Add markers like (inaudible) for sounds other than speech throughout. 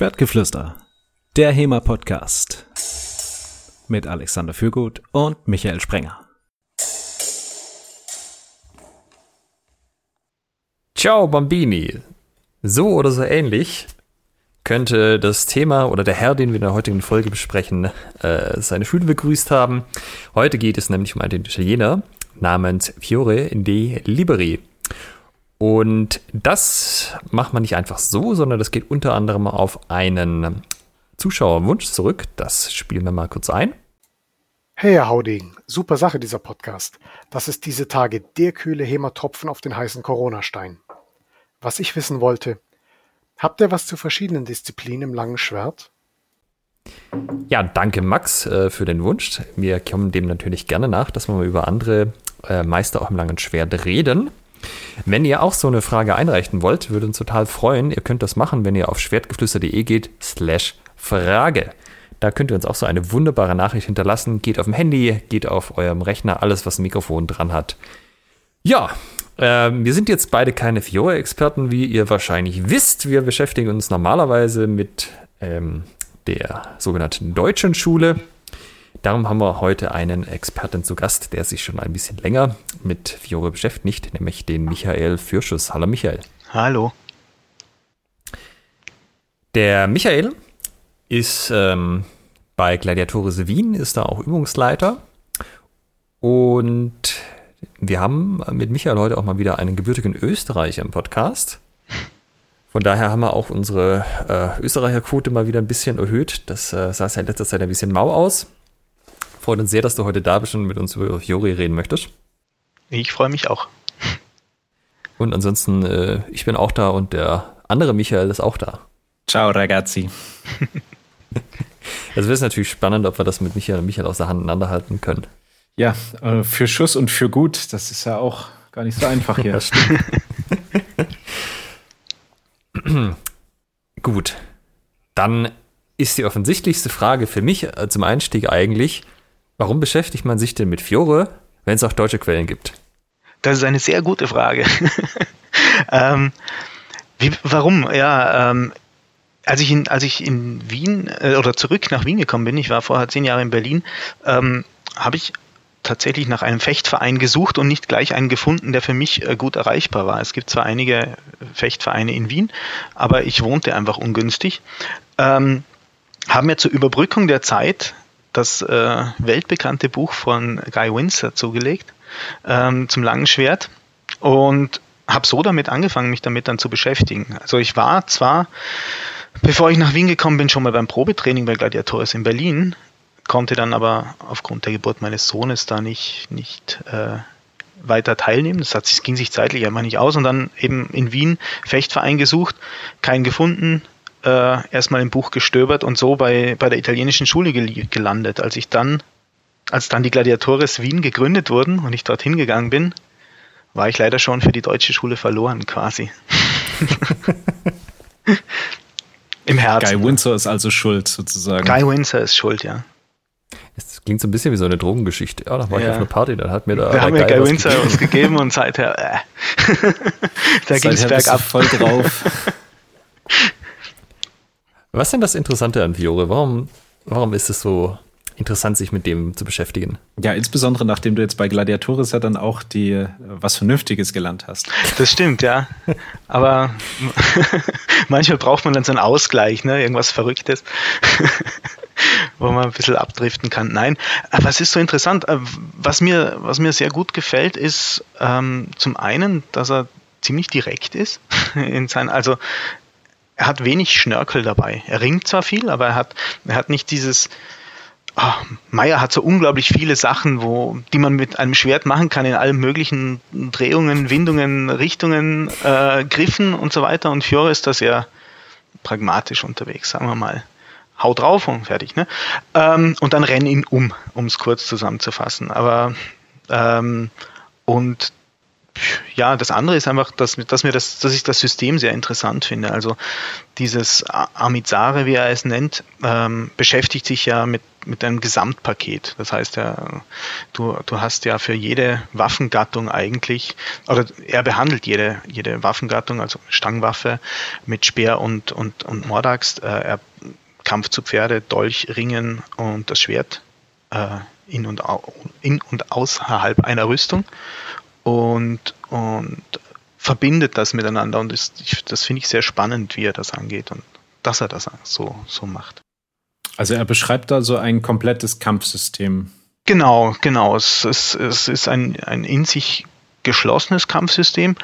Schwertgeflüster, der HEMA-Podcast mit Alexander Fürgut und Michael Sprenger. Ciao Bambini. So oder so ähnlich könnte das Thema oder der Herr, den wir in der heutigen Folge besprechen, äh, seine Schüler begrüßt haben. Heute geht es nämlich um einen Italiener namens Fiore de Liberi. Und das macht man nicht einfach so, sondern das geht unter anderem auf einen Zuschauerwunsch zurück. Das spielen wir mal kurz ein. Hey, Herr Hauding, super Sache dieser Podcast. Das ist diese Tage der kühle Hämatropfen auf den heißen Corona-Stein. Was ich wissen wollte, habt ihr was zu verschiedenen Disziplinen im langen Schwert? Ja, danke Max äh, für den Wunsch. Wir kommen dem natürlich gerne nach, dass wir mal über andere äh, Meister auch im langen Schwert reden. Wenn ihr auch so eine Frage einreichen wollt, würde uns total freuen. Ihr könnt das machen, wenn ihr auf schwertgeflüster.de geht, slash Frage. Da könnt ihr uns auch so eine wunderbare Nachricht hinterlassen. Geht auf dem Handy, geht auf eurem Rechner, alles, was ein Mikrofon dran hat. Ja, äh, wir sind jetzt beide keine Fiore-Experten, wie ihr wahrscheinlich wisst. Wir beschäftigen uns normalerweise mit ähm, der sogenannten deutschen Schule. Darum haben wir heute einen Experten zu Gast, der sich schon ein bisschen länger mit Fiore beschäftigt, nämlich den Michael Fürschuss. Hallo Michael. Hallo. Der Michael ist ähm, bei Gladiatoris Wien, ist da auch Übungsleiter. Und wir haben mit Michael heute auch mal wieder einen gebürtigen Österreicher im Podcast. Von daher haben wir auch unsere äh, Österreicherquote mal wieder ein bisschen erhöht. Das äh, sah ja in letzter Zeit ein bisschen mau aus. Freut uns sehr, dass du heute da bist und mit uns über Fiori reden möchtest. Ich freue mich auch. Und ansonsten, äh, ich bin auch da und der andere Michael ist auch da. Ciao, ragazzi. Also wäre es natürlich spannend, ob wir das mit Michael und Michael aus der Hand halten können. Ja, äh, für Schuss und für gut, das ist ja auch gar nicht so einfach hier. (laughs) gut, dann ist die offensichtlichste Frage für mich äh, zum Einstieg eigentlich, Warum beschäftigt man sich denn mit Fiore, wenn es auch deutsche Quellen gibt? Das ist eine sehr gute Frage. (laughs) ähm, wie, warum? Ja, ähm, als ich in, als ich in Wien äh, oder zurück nach Wien gekommen bin, ich war vorher zehn Jahre in Berlin, ähm, habe ich tatsächlich nach einem Fechtverein gesucht und nicht gleich einen gefunden, der für mich äh, gut erreichbar war. Es gibt zwar einige Fechtvereine in Wien, aber ich wohnte einfach ungünstig. Ähm, haben mir zur Überbrückung der Zeit das äh, weltbekannte Buch von Guy Windsor zugelegt ähm, zum langen Schwert und habe so damit angefangen, mich damit dann zu beschäftigen. Also ich war zwar, bevor ich nach Wien gekommen bin, schon mal beim Probetraining bei Gladiatoris in Berlin, konnte dann aber aufgrund der Geburt meines Sohnes da nicht, nicht äh, weiter teilnehmen. Das hat, ging sich zeitlich einfach nicht aus und dann eben in Wien Fechtverein gesucht, keinen gefunden, äh, erstmal im Buch gestöbert und so bei, bei der italienischen Schule gel gelandet. Als ich dann, als dann die Gladiatores Wien gegründet wurden und ich dorthin gegangen bin, war ich leider schon für die deutsche Schule verloren, quasi. (laughs) Im Herzen. Guy Windsor ist also schuld, sozusagen. Guy Windsor ist schuld, ja. Es klingt so ein bisschen wie so eine Drogengeschichte. Ja, da war ja. ich auf einer Party, dann hat mir da. Wir haben mir Guy Windsor was gegeben und seither, äh, (laughs) da ging es bergab. Voll drauf. (laughs) Was ist denn das Interessante an Fiore? Warum, warum ist es so interessant, sich mit dem zu beschäftigen? Ja, insbesondere nachdem du jetzt bei Gladiatoris ja dann auch die äh, was Vernünftiges gelernt hast. Das stimmt, ja. Aber (laughs) manchmal braucht man dann so einen Ausgleich, ne? Irgendwas Verrücktes. (laughs) wo man ein bisschen abdriften kann. Nein, aber es ist so interessant. Äh, was mir, was mir sehr gut gefällt, ist ähm, zum einen, dass er ziemlich direkt ist (laughs) in sein, also er hat wenig Schnörkel dabei. Er ringt zwar viel, aber er hat, er hat nicht dieses, oh, Meyer hat so unglaublich viele Sachen, wo, die man mit einem Schwert machen kann in allen möglichen Drehungen, Windungen, Richtungen, äh, Griffen und so weiter. Und Fiore ist da sehr pragmatisch unterwegs, sagen wir mal. Hau drauf und fertig. Ne? Ähm, und dann renn ihn um, um es kurz zusammenzufassen. Aber ähm, und ja, das andere ist einfach, dass, dass, mir das, dass ich das System sehr interessant finde. Also dieses Amizare, wie er es nennt, ähm, beschäftigt sich ja mit mit einem Gesamtpaket. Das heißt ja, du, du hast ja für jede Waffengattung eigentlich, oder er behandelt jede, jede Waffengattung, also Stangwaffe mit Speer und, und, und Mordaxt, äh, Kampf zu Pferde, Dolch, Ringen und das Schwert äh, in, und, in und außerhalb einer Rüstung und, und verbindet das miteinander und das, das finde ich sehr spannend, wie er das angeht und dass er das so, so macht. Also er beschreibt da so ein komplettes Kampfsystem. Genau, genau. Es, es, es ist ein, ein in sich geschlossenes Kampfsystem.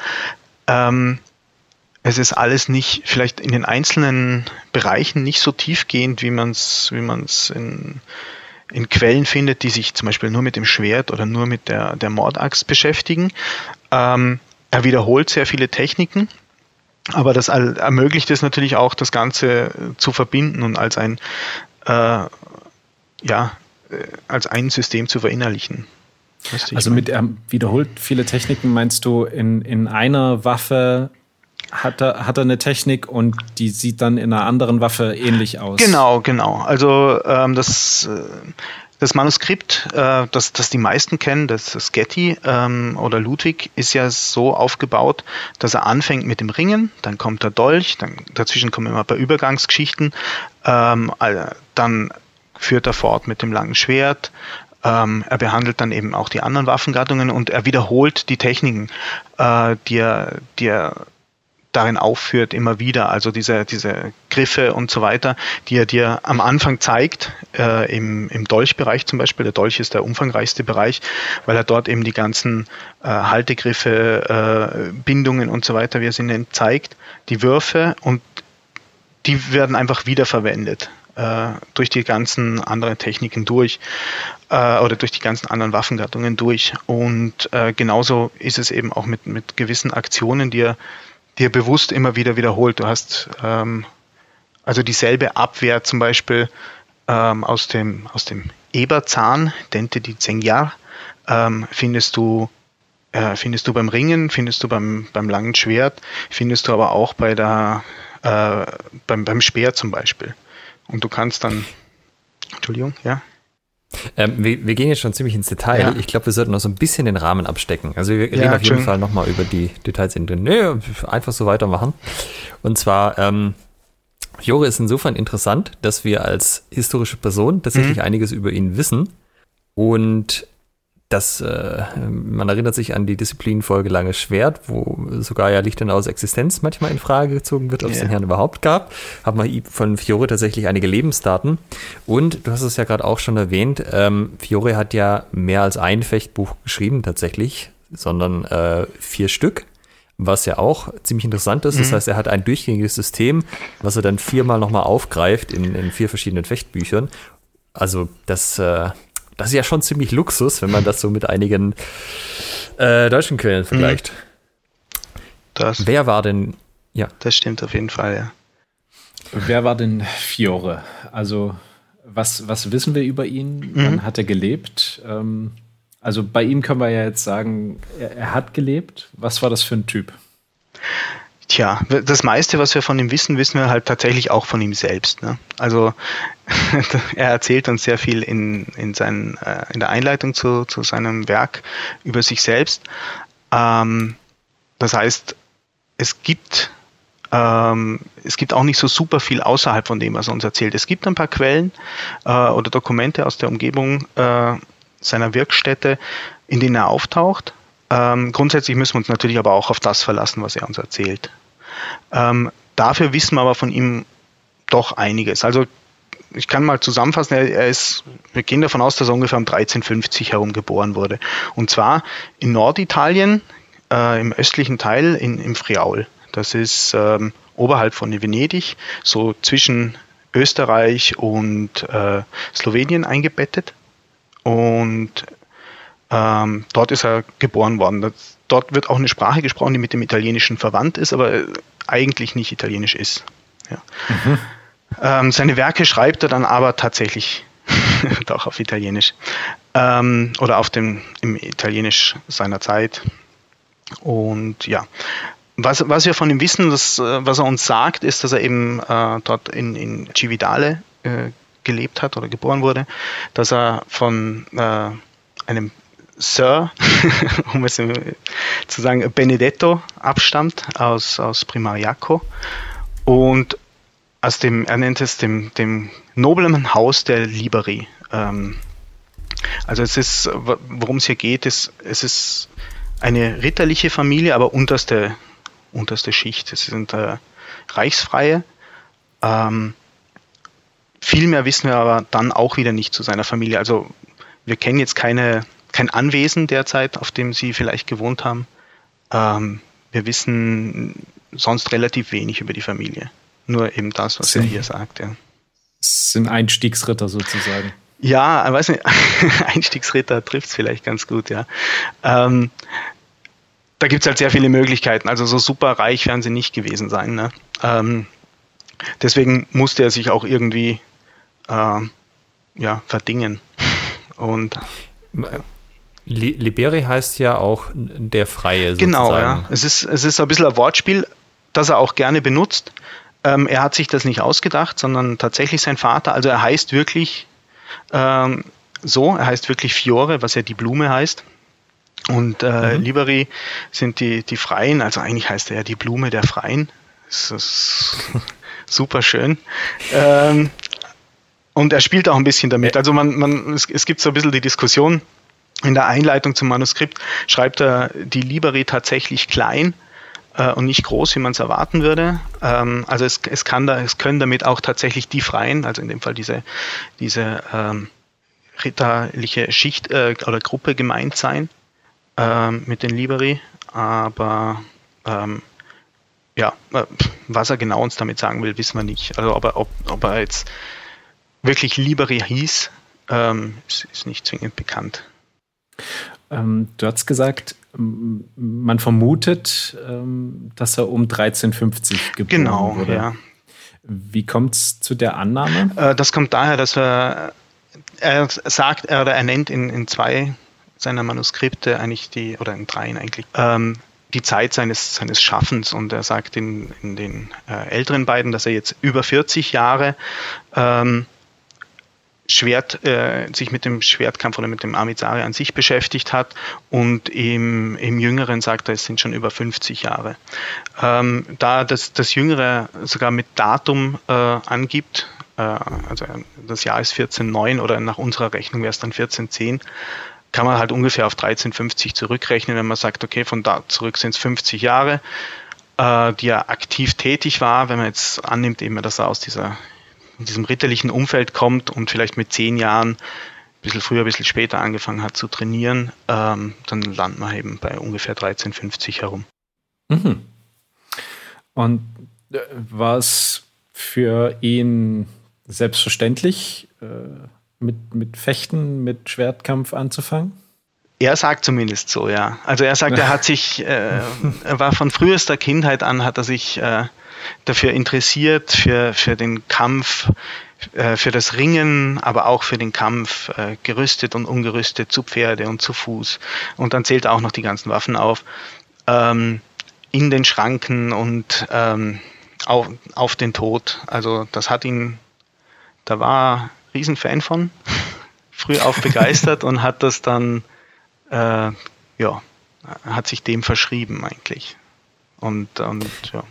Ähm, es ist alles nicht, vielleicht in den einzelnen Bereichen nicht so tiefgehend, wie man es wie man's in, in Quellen findet, die sich zum Beispiel nur mit dem Schwert oder nur mit der, der Mordaxt beschäftigen. Ähm, er wiederholt sehr viele Techniken, aber das ermöglicht es natürlich auch, das Ganze zu verbinden und als ein, äh, ja, äh, als ein System zu verinnerlichen. Also mit er wiederholt viele Techniken meinst du in, in einer Waffe hat er, hat er eine Technik und die sieht dann in einer anderen Waffe ähnlich aus. Genau, genau. Also ähm, das, äh, das Manuskript, äh, das, das die meisten kennen, das, das Getty ähm, oder Ludwig, ist ja so aufgebaut, dass er anfängt mit dem Ringen, dann kommt der Dolch, dann dazwischen kommen immer ein paar Übergangsgeschichten, ähm, dann führt er fort mit dem langen Schwert, ähm, er behandelt dann eben auch die anderen Waffengattungen und er wiederholt die Techniken, äh, die, er, die er darin aufführt, immer wieder. Also diese, diese Griffe und so weiter, die er dir am Anfang zeigt, äh, im, im Dolchbereich zum Beispiel. Der Dolch ist der umfangreichste Bereich, weil er dort eben die ganzen äh, Haltegriffe, äh, Bindungen und so weiter, wie er sie nennt, zeigt. Die Würfe und die werden einfach wiederverwendet äh, durch die ganzen anderen Techniken durch äh, oder durch die ganzen anderen Waffengattungen durch. Und äh, genauso ist es eben auch mit, mit gewissen Aktionen, die er dir bewusst immer wieder wiederholt. Du hast ähm, also dieselbe Abwehr zum Beispiel ähm, aus dem, aus dem Eberzahn, Dente di Zengjar, ähm, findest du äh, findest du beim Ringen, findest du beim, beim langen Schwert, findest du aber auch bei der, äh, beim, beim Speer zum Beispiel. Und du kannst dann, Entschuldigung, ja. Ähm, wir, wir, gehen jetzt schon ziemlich ins Detail. Ja. Ich glaube, wir sollten noch so ein bisschen den Rahmen abstecken. Also wir reden ja, auf jeden schön. Fall nochmal über die Details in den. Nee, einfach so weitermachen. Und zwar, ähm, Jore ist insofern interessant, dass wir als historische Person tatsächlich mhm. einiges über ihn wissen. Und das, äh, man erinnert sich an die Disziplinfolge Langes Schwert, wo sogar ja Lichtenau's Existenz manchmal in Frage gezogen wird, ob es yeah. den Herrn überhaupt gab. Hat man von Fiore tatsächlich einige Lebensdaten. Und du hast es ja gerade auch schon erwähnt, ähm, Fiore hat ja mehr als ein Fechtbuch geschrieben tatsächlich, sondern äh, vier Stück. Was ja auch ziemlich interessant ist. Mhm. Das heißt, er hat ein durchgängiges System, was er dann viermal nochmal aufgreift in, in vier verschiedenen Fechtbüchern. Also das äh, das ist ja schon ziemlich Luxus, wenn man das so mit einigen äh, deutschen Quellen mhm. vergleicht. Das, Wer war denn, ja. Das stimmt auf jeden Fall, ja. Wer war denn Fiore? Also, was, was wissen wir über ihn? Mhm. Wann hat er gelebt? Ähm, also, bei ihm können wir ja jetzt sagen, er, er hat gelebt. Was war das für ein Typ? Tja, das meiste, was wir von ihm wissen, wissen wir halt tatsächlich auch von ihm selbst. Ne? Also (laughs) er erzählt uns sehr viel in, in, seinen, äh, in der Einleitung zu, zu seinem Werk über sich selbst. Ähm, das heißt, es gibt, ähm, es gibt auch nicht so super viel außerhalb von dem, was er uns erzählt. Es gibt ein paar Quellen äh, oder Dokumente aus der Umgebung äh, seiner Wirkstätte, in denen er auftaucht. Ähm, grundsätzlich müssen wir uns natürlich aber auch auf das verlassen, was er uns erzählt. Ähm, dafür wissen wir aber von ihm doch einiges. Also ich kann mal zusammenfassen, er, er, ist, wir gehen davon aus, dass er ungefähr um 1350 herum geboren wurde. Und zwar in Norditalien, äh, im östlichen Teil in, im Friaul. Das ist ähm, oberhalb von Venedig, so zwischen Österreich und äh, Slowenien eingebettet. Und ähm, dort ist er geboren worden. Das, dort wird auch eine Sprache gesprochen, die mit dem Italienischen verwandt ist, aber äh, eigentlich nicht italienisch ist. Ja. Mhm. Ähm, seine Werke schreibt er dann aber tatsächlich (laughs) doch auf Italienisch ähm, oder auf dem im Italienisch seiner Zeit. Und ja, was, was wir von ihm wissen, das, äh, was er uns sagt, ist, dass er eben äh, dort in, in Cividale äh, gelebt hat oder geboren wurde, dass er von äh, einem Sir, (laughs) um es zu sagen, Benedetto abstammt aus, aus Primariaco und aus dem, er nennt es dem, dem noblen Haus der Liberi. Ähm, also es ist, worum es hier geht, ist, es ist eine ritterliche Familie, aber unterste, unterste Schicht. Es sind äh, Reichsfreie. Ähm, viel mehr wissen wir aber dann auch wieder nicht zu seiner Familie. Also wir kennen jetzt keine, kein Anwesen derzeit, auf dem sie vielleicht gewohnt haben. Ähm, wir wissen sonst relativ wenig über die Familie. Nur eben das, was sind, er hier sagt. Ja. Sind Einstiegsritter sozusagen. Ja, ich weiß nicht, (laughs) Einstiegsritter trifft es vielleicht ganz gut, ja. Ähm, da gibt es halt sehr viele Möglichkeiten. Also so super reich werden sie nicht gewesen sein. Ne? Ähm, deswegen musste er sich auch irgendwie äh, ja, verdingen. (laughs) Und Liberi heißt ja auch der Freie. Sozusagen. Genau, ja. Es ist, es ist ein bisschen ein Wortspiel, das er auch gerne benutzt. Ähm, er hat sich das nicht ausgedacht, sondern tatsächlich sein Vater. Also er heißt wirklich ähm, so, er heißt wirklich Fiore, was ja die Blume heißt. Und äh, mhm. Liberi sind die, die Freien, also eigentlich heißt er ja die Blume der Freien. Das ist (laughs) super schön. Ähm, und er spielt auch ein bisschen damit. Also man, man, es, es gibt so ein bisschen die Diskussion, in der Einleitung zum Manuskript schreibt er die Liberi tatsächlich klein äh, und nicht groß, wie man es erwarten würde. Ähm, also es, es, kann da, es können damit auch tatsächlich die Freien, also in dem Fall diese, diese ähm, ritterliche Schicht äh, oder Gruppe gemeint sein ähm, mit den Liberi. Aber ähm, ja, äh, was er genau uns damit sagen will, wissen wir nicht. Also ob er, ob, ob er jetzt wirklich Liberi hieß, ähm, ist, ist, nicht zwingend bekannt. Ähm, du hast gesagt, man vermutet, ähm, dass er um 1350 geboren genau, wurde. Genau, ja. Wie kommt es zu der Annahme? Äh, das kommt daher, dass er, er sagt, er, er nennt in, in zwei seiner Manuskripte eigentlich die, oder in dreien eigentlich, ähm, die Zeit seines, seines Schaffens und er sagt in, in den äh, älteren beiden, dass er jetzt über 40 Jahre ähm, Schwert, äh, sich mit dem Schwertkampf oder mit dem Amizari an sich beschäftigt hat und im, im Jüngeren sagt er, es sind schon über 50 Jahre. Ähm, da das, das Jüngere sogar mit Datum äh, angibt, äh, also das Jahr ist 1409 oder nach unserer Rechnung wäre es dann 1410, kann man halt ungefähr auf 1350 zurückrechnen, wenn man sagt, okay, von da zurück sind es 50 Jahre, äh, die er aktiv tätig war, wenn man jetzt annimmt, eben, dass er aus dieser, diesem ritterlichen Umfeld kommt und vielleicht mit zehn Jahren ein bisschen früher, ein bisschen später angefangen hat zu trainieren, ähm, dann landet man eben bei ungefähr 1350 herum. Mhm. Und äh, war es für ihn selbstverständlich, äh, mit, mit Fechten, mit Schwertkampf anzufangen? Er sagt zumindest so, ja. Also er sagt, er hat (laughs) sich, äh, er war von frühester Kindheit an, hat er sich äh, dafür interessiert, für, für den Kampf, äh, für das Ringen, aber auch für den Kampf, äh, gerüstet und ungerüstet, zu Pferde und zu Fuß. Und dann zählt er auch noch die ganzen Waffen auf. Ähm, in den Schranken und ähm, auf, auf den Tod. Also das hat ihn, da war Riesenfan von, (laughs) früh auf begeistert und hat das dann, äh, ja, hat sich dem verschrieben eigentlich. Und, und ja.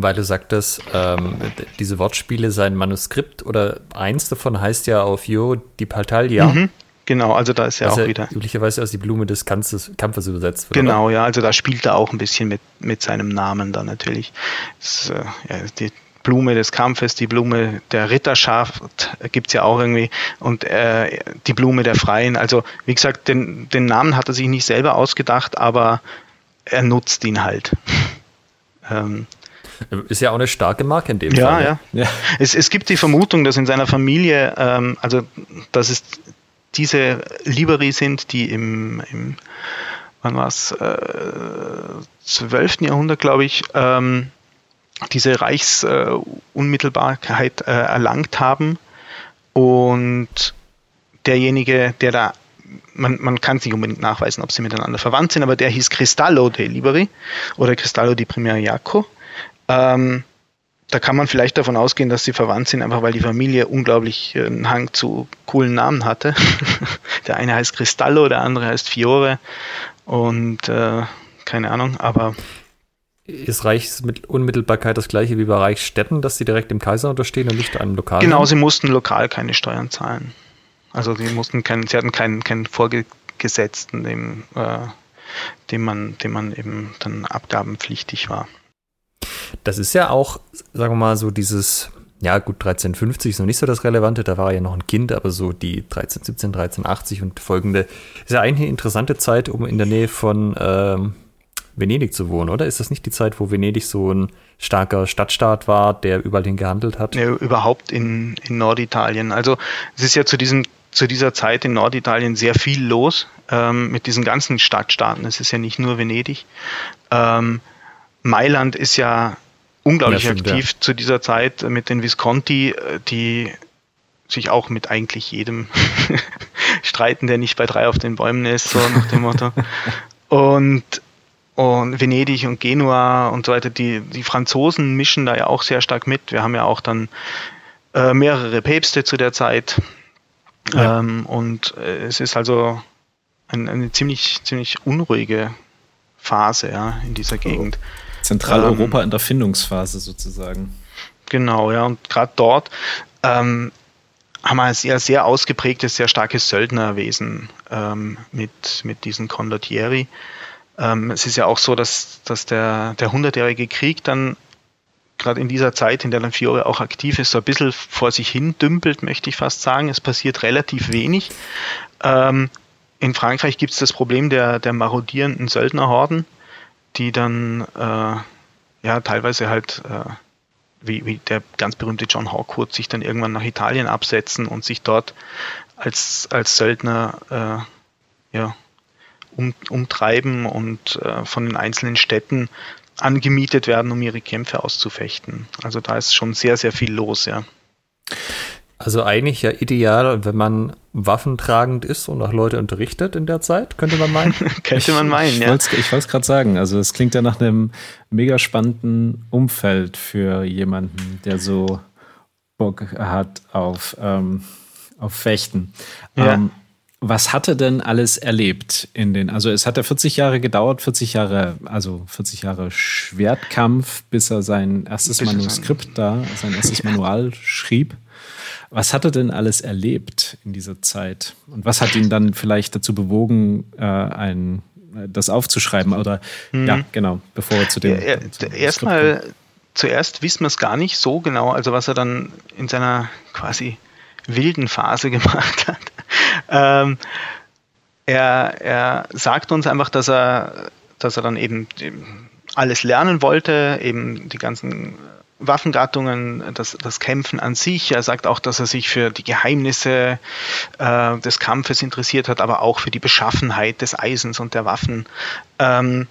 Weil du sagtest, ähm, diese Wortspiele seien Manuskript oder eins davon heißt ja auf Jo die Partalia. Mhm, genau, also da ist ja auch ja wieder. Üblicherweise aus die Blume des Kampfes, Kampfes übersetzt wird. Genau, oder? ja, also da spielt er auch ein bisschen mit, mit seinem Namen dann natürlich. Das, äh, ja, die, Blume des Kampfes, die Blume der Ritterschaft gibt es ja auch irgendwie und äh, die Blume der Freien. Also wie gesagt, den, den Namen hat er sich nicht selber ausgedacht, aber er nutzt ihn halt. (laughs) ähm, ist ja auch eine starke Marke in dem ja, Fall. Ja, ja. Es, es gibt die Vermutung, dass in seiner Familie, ähm, also dass es diese Liberi sind, die im, im wann war es, äh, 12. Jahrhundert, glaube ich, ähm, diese Reichsunmittelbarkeit äh, erlangt haben. Und derjenige, der da, man, man kann es nicht unbedingt nachweisen, ob sie miteinander verwandt sind, aber der hieß Cristallo de Liberi oder Cristallo di Primeriaco. Ähm, da kann man vielleicht davon ausgehen, dass sie verwandt sind, einfach weil die Familie unglaublich äh, einen Hang zu coolen Namen hatte. (laughs) der eine heißt Cristallo, der andere heißt Fiore und äh, keine Ahnung, aber ist mit Unmittelbarkeit das gleiche wie bei Reichsstädten, dass sie direkt dem Kaiser unterstehen und nicht einem Lokal? Genau, sie mussten lokal keine Steuern zahlen. Also sie mussten keinen, sie hatten keinen, keinen Vorgesetzten, dem, äh, dem man, dem man eben dann abgabenpflichtig war. Das ist ja auch, sagen wir mal, so dieses, ja gut, 1350 ist noch nicht so das Relevante, da war er ja noch ein Kind, aber so die 1317, 1380 und folgende ist ja eigentlich eine interessante Zeit, um in der Nähe von ähm, Venedig zu wohnen, oder? Ist das nicht die Zeit, wo Venedig so ein starker Stadtstaat war, der überall hin gehandelt hat? Ja, überhaupt in, in Norditalien. Also es ist ja zu diesem zu dieser Zeit in Norditalien sehr viel los ähm, mit diesen ganzen Stadtstaaten. Es ist ja nicht nur Venedig. Ähm, Mailand ist ja unglaublich ja, aktiv ja. zu dieser Zeit mit den Visconti, äh, die sich auch mit eigentlich jedem (laughs) streiten, der nicht bei drei auf den Bäumen ist, so nach dem Motto. (laughs) Und, und Venedig und Genua und so weiter, die, die Franzosen mischen da ja auch sehr stark mit. Wir haben ja auch dann äh, mehrere Päpste zu der Zeit. Ja. Ähm, und äh, es ist also ein, eine ziemlich, ziemlich unruhige Phase ja, in dieser Gegend. Zentraleuropa ähm, in der Findungsphase sozusagen. Genau, ja, und gerade dort ähm, haben wir ein sehr, sehr ausgeprägtes, sehr starkes Söldnerwesen ähm, mit, mit diesen Condottieri. Ähm, es ist ja auch so, dass, dass der, der hundertjährige Krieg dann gerade in dieser Zeit, in der dann Fiore auch aktiv ist, so ein bisschen vor sich hin dümpelt, möchte ich fast sagen. Es passiert relativ wenig. Ähm, in Frankreich gibt es das Problem der, der marodierenden Söldnerhorden die dann äh, ja teilweise halt äh, wie, wie der ganz berühmte John Hawkwood sich dann irgendwann nach Italien absetzen und sich dort als, als Söldner äh, ja, um, umtreiben und äh, von den einzelnen Städten angemietet werden, um ihre Kämpfe auszufechten. Also da ist schon sehr, sehr viel los, ja. Also eigentlich ja ideal, wenn man waffentragend ist und auch Leute unterrichtet in der Zeit, könnte man meinen. (laughs) könnte man meinen, ich, ja. Wollt's, ich wollte es gerade sagen. Also es klingt ja nach einem mega spannenden Umfeld für jemanden, der so Bock hat auf, ähm, auf Fechten. Ja. Ähm, was hat er denn alles erlebt in den, also es hat ja 40 Jahre gedauert, 40 Jahre, also 40 Jahre Schwertkampf, bis er sein erstes Manuskript da, sein erstes Manual schrieb. Was hat er denn alles erlebt in dieser Zeit? Und was hat ihn dann vielleicht dazu bewogen, äh, ein, das aufzuschreiben? Oder mhm. ja, genau, bevor wir zu dem. Ja, Erstmal, zuerst wissen wir es gar nicht so genau, also was er dann in seiner quasi wilden Phase (laughs) gemacht hat. Ähm, er, er sagt uns einfach, dass er, dass er dann eben alles lernen wollte, eben die ganzen Waffengattungen, das, das Kämpfen an sich. Er sagt auch, dass er sich für die Geheimnisse äh, des Kampfes interessiert hat, aber auch für die Beschaffenheit des Eisens und der Waffen. Ähm,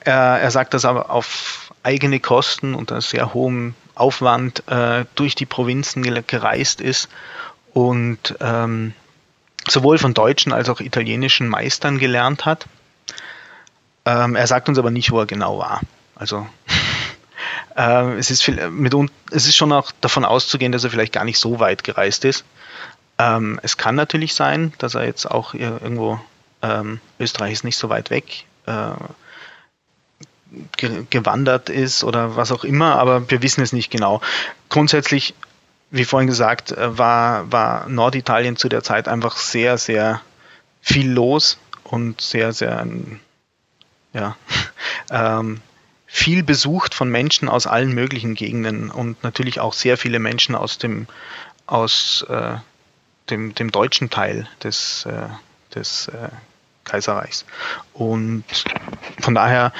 er, er sagt, dass er auf eigene Kosten unter sehr hohem Aufwand äh, durch die Provinzen gereist ist und ähm, sowohl von deutschen als auch italienischen Meistern gelernt hat. Ähm, er sagt uns aber nicht, wo er genau war. Also äh, es, ist viel, mit, es ist schon auch davon auszugehen, dass er vielleicht gar nicht so weit gereist ist. Ähm, es kann natürlich sein, dass er jetzt auch irgendwo, ähm, Österreich ist nicht so weit weg, äh, ge gewandert ist oder was auch immer, aber wir wissen es nicht genau. Grundsätzlich, wie vorhin gesagt, äh, war, war Norditalien zu der Zeit einfach sehr, sehr viel los und sehr, sehr ja, (laughs) ähm, viel besucht von Menschen aus allen möglichen Gegenden und natürlich auch sehr viele Menschen aus dem, aus, äh, dem, dem deutschen Teil des, äh, des äh, Kaiserreichs. Und von daher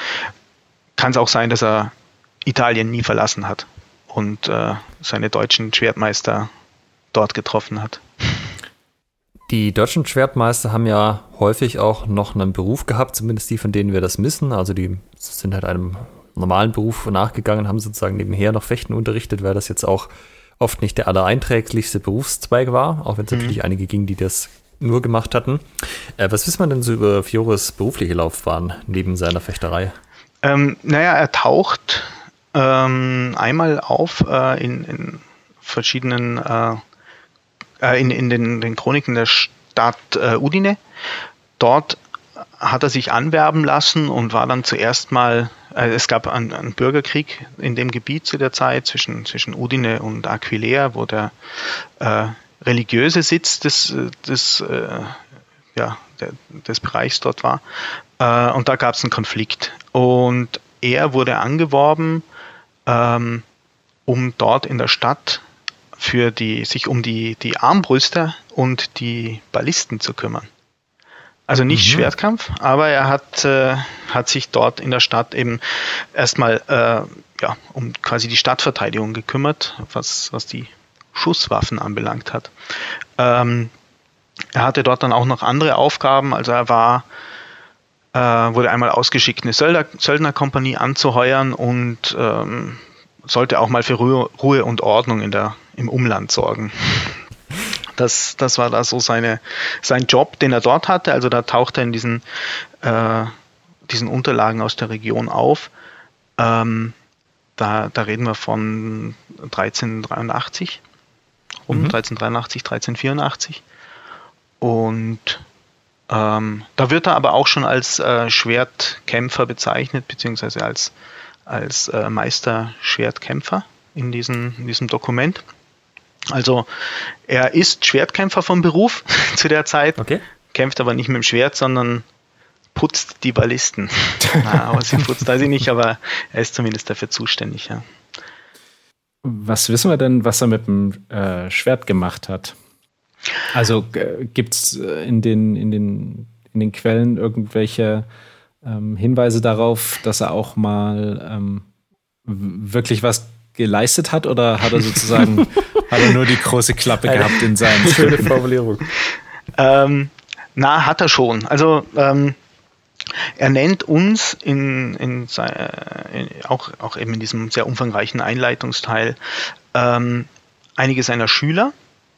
kann es auch sein, dass er Italien nie verlassen hat und äh, seine deutschen Schwertmeister dort getroffen hat. Die deutschen Schwertmeister haben ja häufig auch noch einen Beruf gehabt, zumindest die, von denen wir das wissen. Also die sind halt einem normalen Beruf nachgegangen, haben sozusagen nebenher noch Fechten unterrichtet, weil das jetzt auch oft nicht der allereinträglichste Berufszweig war, auch wenn es mhm. natürlich einige ging, die das nur gemacht hatten. Äh, was wissen wir denn so über Fiores berufliche Laufbahn neben seiner Fechterei? Ähm, naja, er taucht ähm, einmal auf äh, in, in, verschiedenen, äh, äh, in, in den, den, Chroniken der Stadt äh, Udine. Dort hat er sich anwerben lassen und war dann zuerst mal, äh, es gab einen, einen, Bürgerkrieg in dem Gebiet zu der Zeit zwischen, zwischen Udine und Aquileia, wo der äh, religiöse Sitz des, des, äh, ja, der, des Bereichs dort war. Äh, und da gab es einen Konflikt. Und er wurde angeworben, ähm, um dort in der Stadt für die, sich um die, die Armbrüster und die Ballisten zu kümmern. Also nicht mhm. Schwertkampf, aber er hat, äh, hat sich dort in der Stadt eben erstmal äh, ja, um quasi die Stadtverteidigung gekümmert, was, was die Schusswaffen anbelangt hat. Ähm, er hatte dort dann auch noch andere Aufgaben, also er war äh, wurde einmal ausgeschickt, eine Söldner, Söldnerkompanie anzuheuern und ähm, sollte auch mal für Ruhe, Ruhe, und Ordnung in der, im Umland sorgen. Das, das war da so seine, sein Job, den er dort hatte. Also da taucht er in diesen, äh, diesen Unterlagen aus der Region auf. Ähm, da, da reden wir von 1383, um mhm. 1383, 1384. Und ähm, da wird er aber auch schon als äh, Schwertkämpfer bezeichnet, beziehungsweise als, als äh, Meisterschwertkämpfer in, diesen, in diesem Dokument. Also er ist Schwertkämpfer vom Beruf (laughs) zu der Zeit, okay. kämpft aber nicht mit dem Schwert, sondern putzt die Ballisten. (laughs) Na, aber sie putzt weiß ich nicht, aber er ist zumindest dafür zuständig. Ja. Was wissen wir denn, was er mit dem äh, Schwert gemacht hat? Also äh, gibt es äh, in den, in, den, in den Quellen irgendwelche ähm, Hinweise darauf, dass er auch mal ähm, wirklich was geleistet hat oder hat er (laughs) sozusagen hat er nur die große Klappe gehabt in seinen (laughs) schöne Formulierung? Ähm, na, hat er schon. Also ähm, er nennt uns in, in, in, auch, auch eben in diesem sehr umfangreichen Einleitungsteil ähm, einige seiner Schüler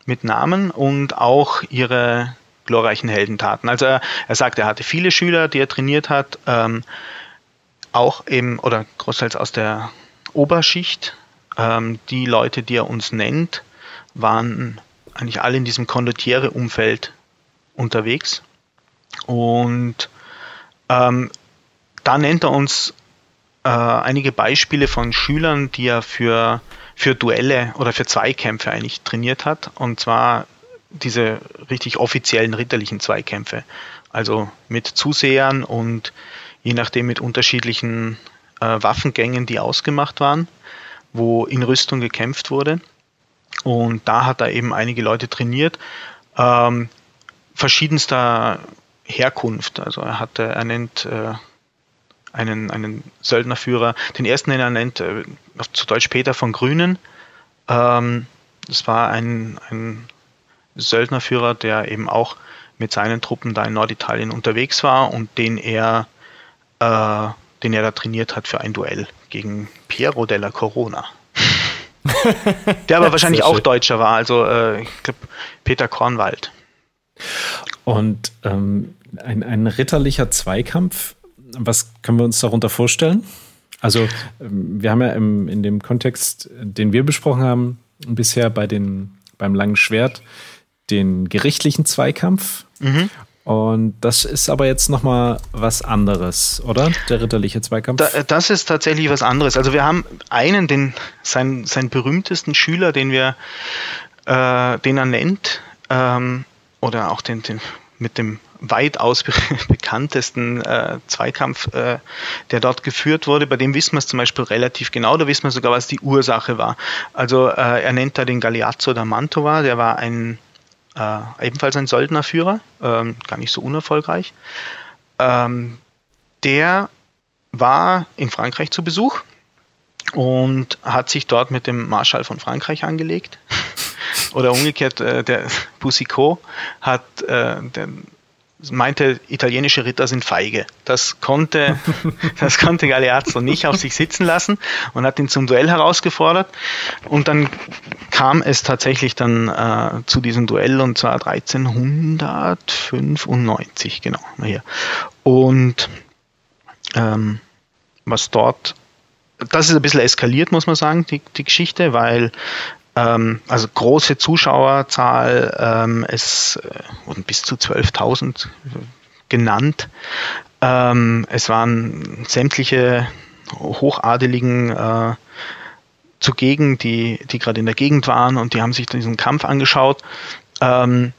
mit Namen und auch ihre glorreichen Heldentaten. Also er, er sagt, er hatte viele Schüler, die er trainiert hat, ähm, auch eben oder großteils aus der Oberschicht. Ähm, die Leute, die er uns nennt, waren eigentlich alle in diesem Condottiere-Umfeld unterwegs. Und ähm, da nennt er uns äh, einige Beispiele von Schülern, die er für für Duelle oder für Zweikämpfe eigentlich trainiert hat. Und zwar diese richtig offiziellen ritterlichen Zweikämpfe. Also mit Zusehern und je nachdem mit unterschiedlichen äh, Waffengängen, die ausgemacht waren, wo in Rüstung gekämpft wurde. Und da hat er eben einige Leute trainiert, ähm, verschiedenster Herkunft. Also er hatte, er nennt äh, einen, einen Söldnerführer, den ersten, den er nennt, äh, zu Deutsch Peter von Grünen. Ähm, das war ein, ein Söldnerführer, der eben auch mit seinen Truppen da in Norditalien unterwegs war und den er, äh, den er da trainiert hat für ein Duell gegen Piero della Corona. (laughs) der aber wahrscheinlich auch Deutscher war, also äh, ich glaube Peter Kornwald. Und ähm, ein, ein ritterlicher Zweikampf was können wir uns darunter vorstellen? Also, ähm, wir haben ja im, in dem Kontext, den wir besprochen haben, bisher bei den, beim langen Schwert den gerichtlichen Zweikampf. Mhm. Und das ist aber jetzt nochmal was anderes, oder? Der ritterliche Zweikampf? Da, das ist tatsächlich was anderes. Also wir haben einen, den, sein, seinen berühmtesten Schüler, den wir, äh, den er nennt, ähm, oder auch den, den mit dem weitaus (laughs) bekanntesten äh, Zweikampf, äh, der dort geführt wurde. Bei dem wissen wir es zum Beispiel relativ genau, da wissen wir sogar, was die Ursache war. Also äh, er nennt da den Galeazzo da Mantova, der war ein äh, ebenfalls ein Söldnerführer, ähm, gar nicht so unerfolgreich. Ähm, der war in Frankreich zu Besuch und hat sich dort mit dem Marschall von Frankreich angelegt. (laughs) Oder umgekehrt, äh, der Boussicot hat äh, den meinte, italienische Ritter sind feige. Das konnte, (laughs) das konnte Galeazzo nicht auf sich sitzen lassen und hat ihn zum Duell herausgefordert. Und dann kam es tatsächlich dann äh, zu diesem Duell und zwar 1395, genau, hier. Und ähm, was dort das ist ein bisschen eskaliert, muss man sagen, die, die Geschichte, weil ähm, also große Zuschauerzahl, ähm, es äh, wurden bis zu 12.000 genannt. Ähm, es waren sämtliche Hochadeligen äh, zugegen, die, die gerade in der Gegend waren und die haben sich diesen Kampf angeschaut. Ähm,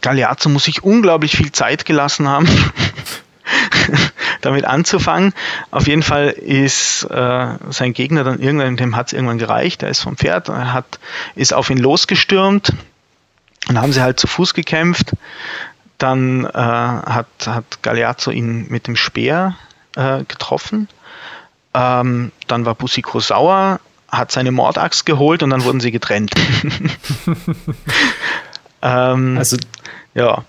Galeazzo muss sich unglaublich viel Zeit gelassen haben, (laughs) damit anzufangen. Auf jeden Fall ist äh, sein Gegner dann irgendwann, dem hat es irgendwann gereicht, er ist vom Pferd, er hat, ist auf ihn losgestürmt. Dann haben sie halt zu Fuß gekämpft. Dann äh, hat, hat Galeazzo ihn mit dem Speer äh, getroffen. Ähm, dann war Busico sauer, hat seine Mordaxt geholt und dann wurden sie getrennt. (laughs) ähm, also, ja.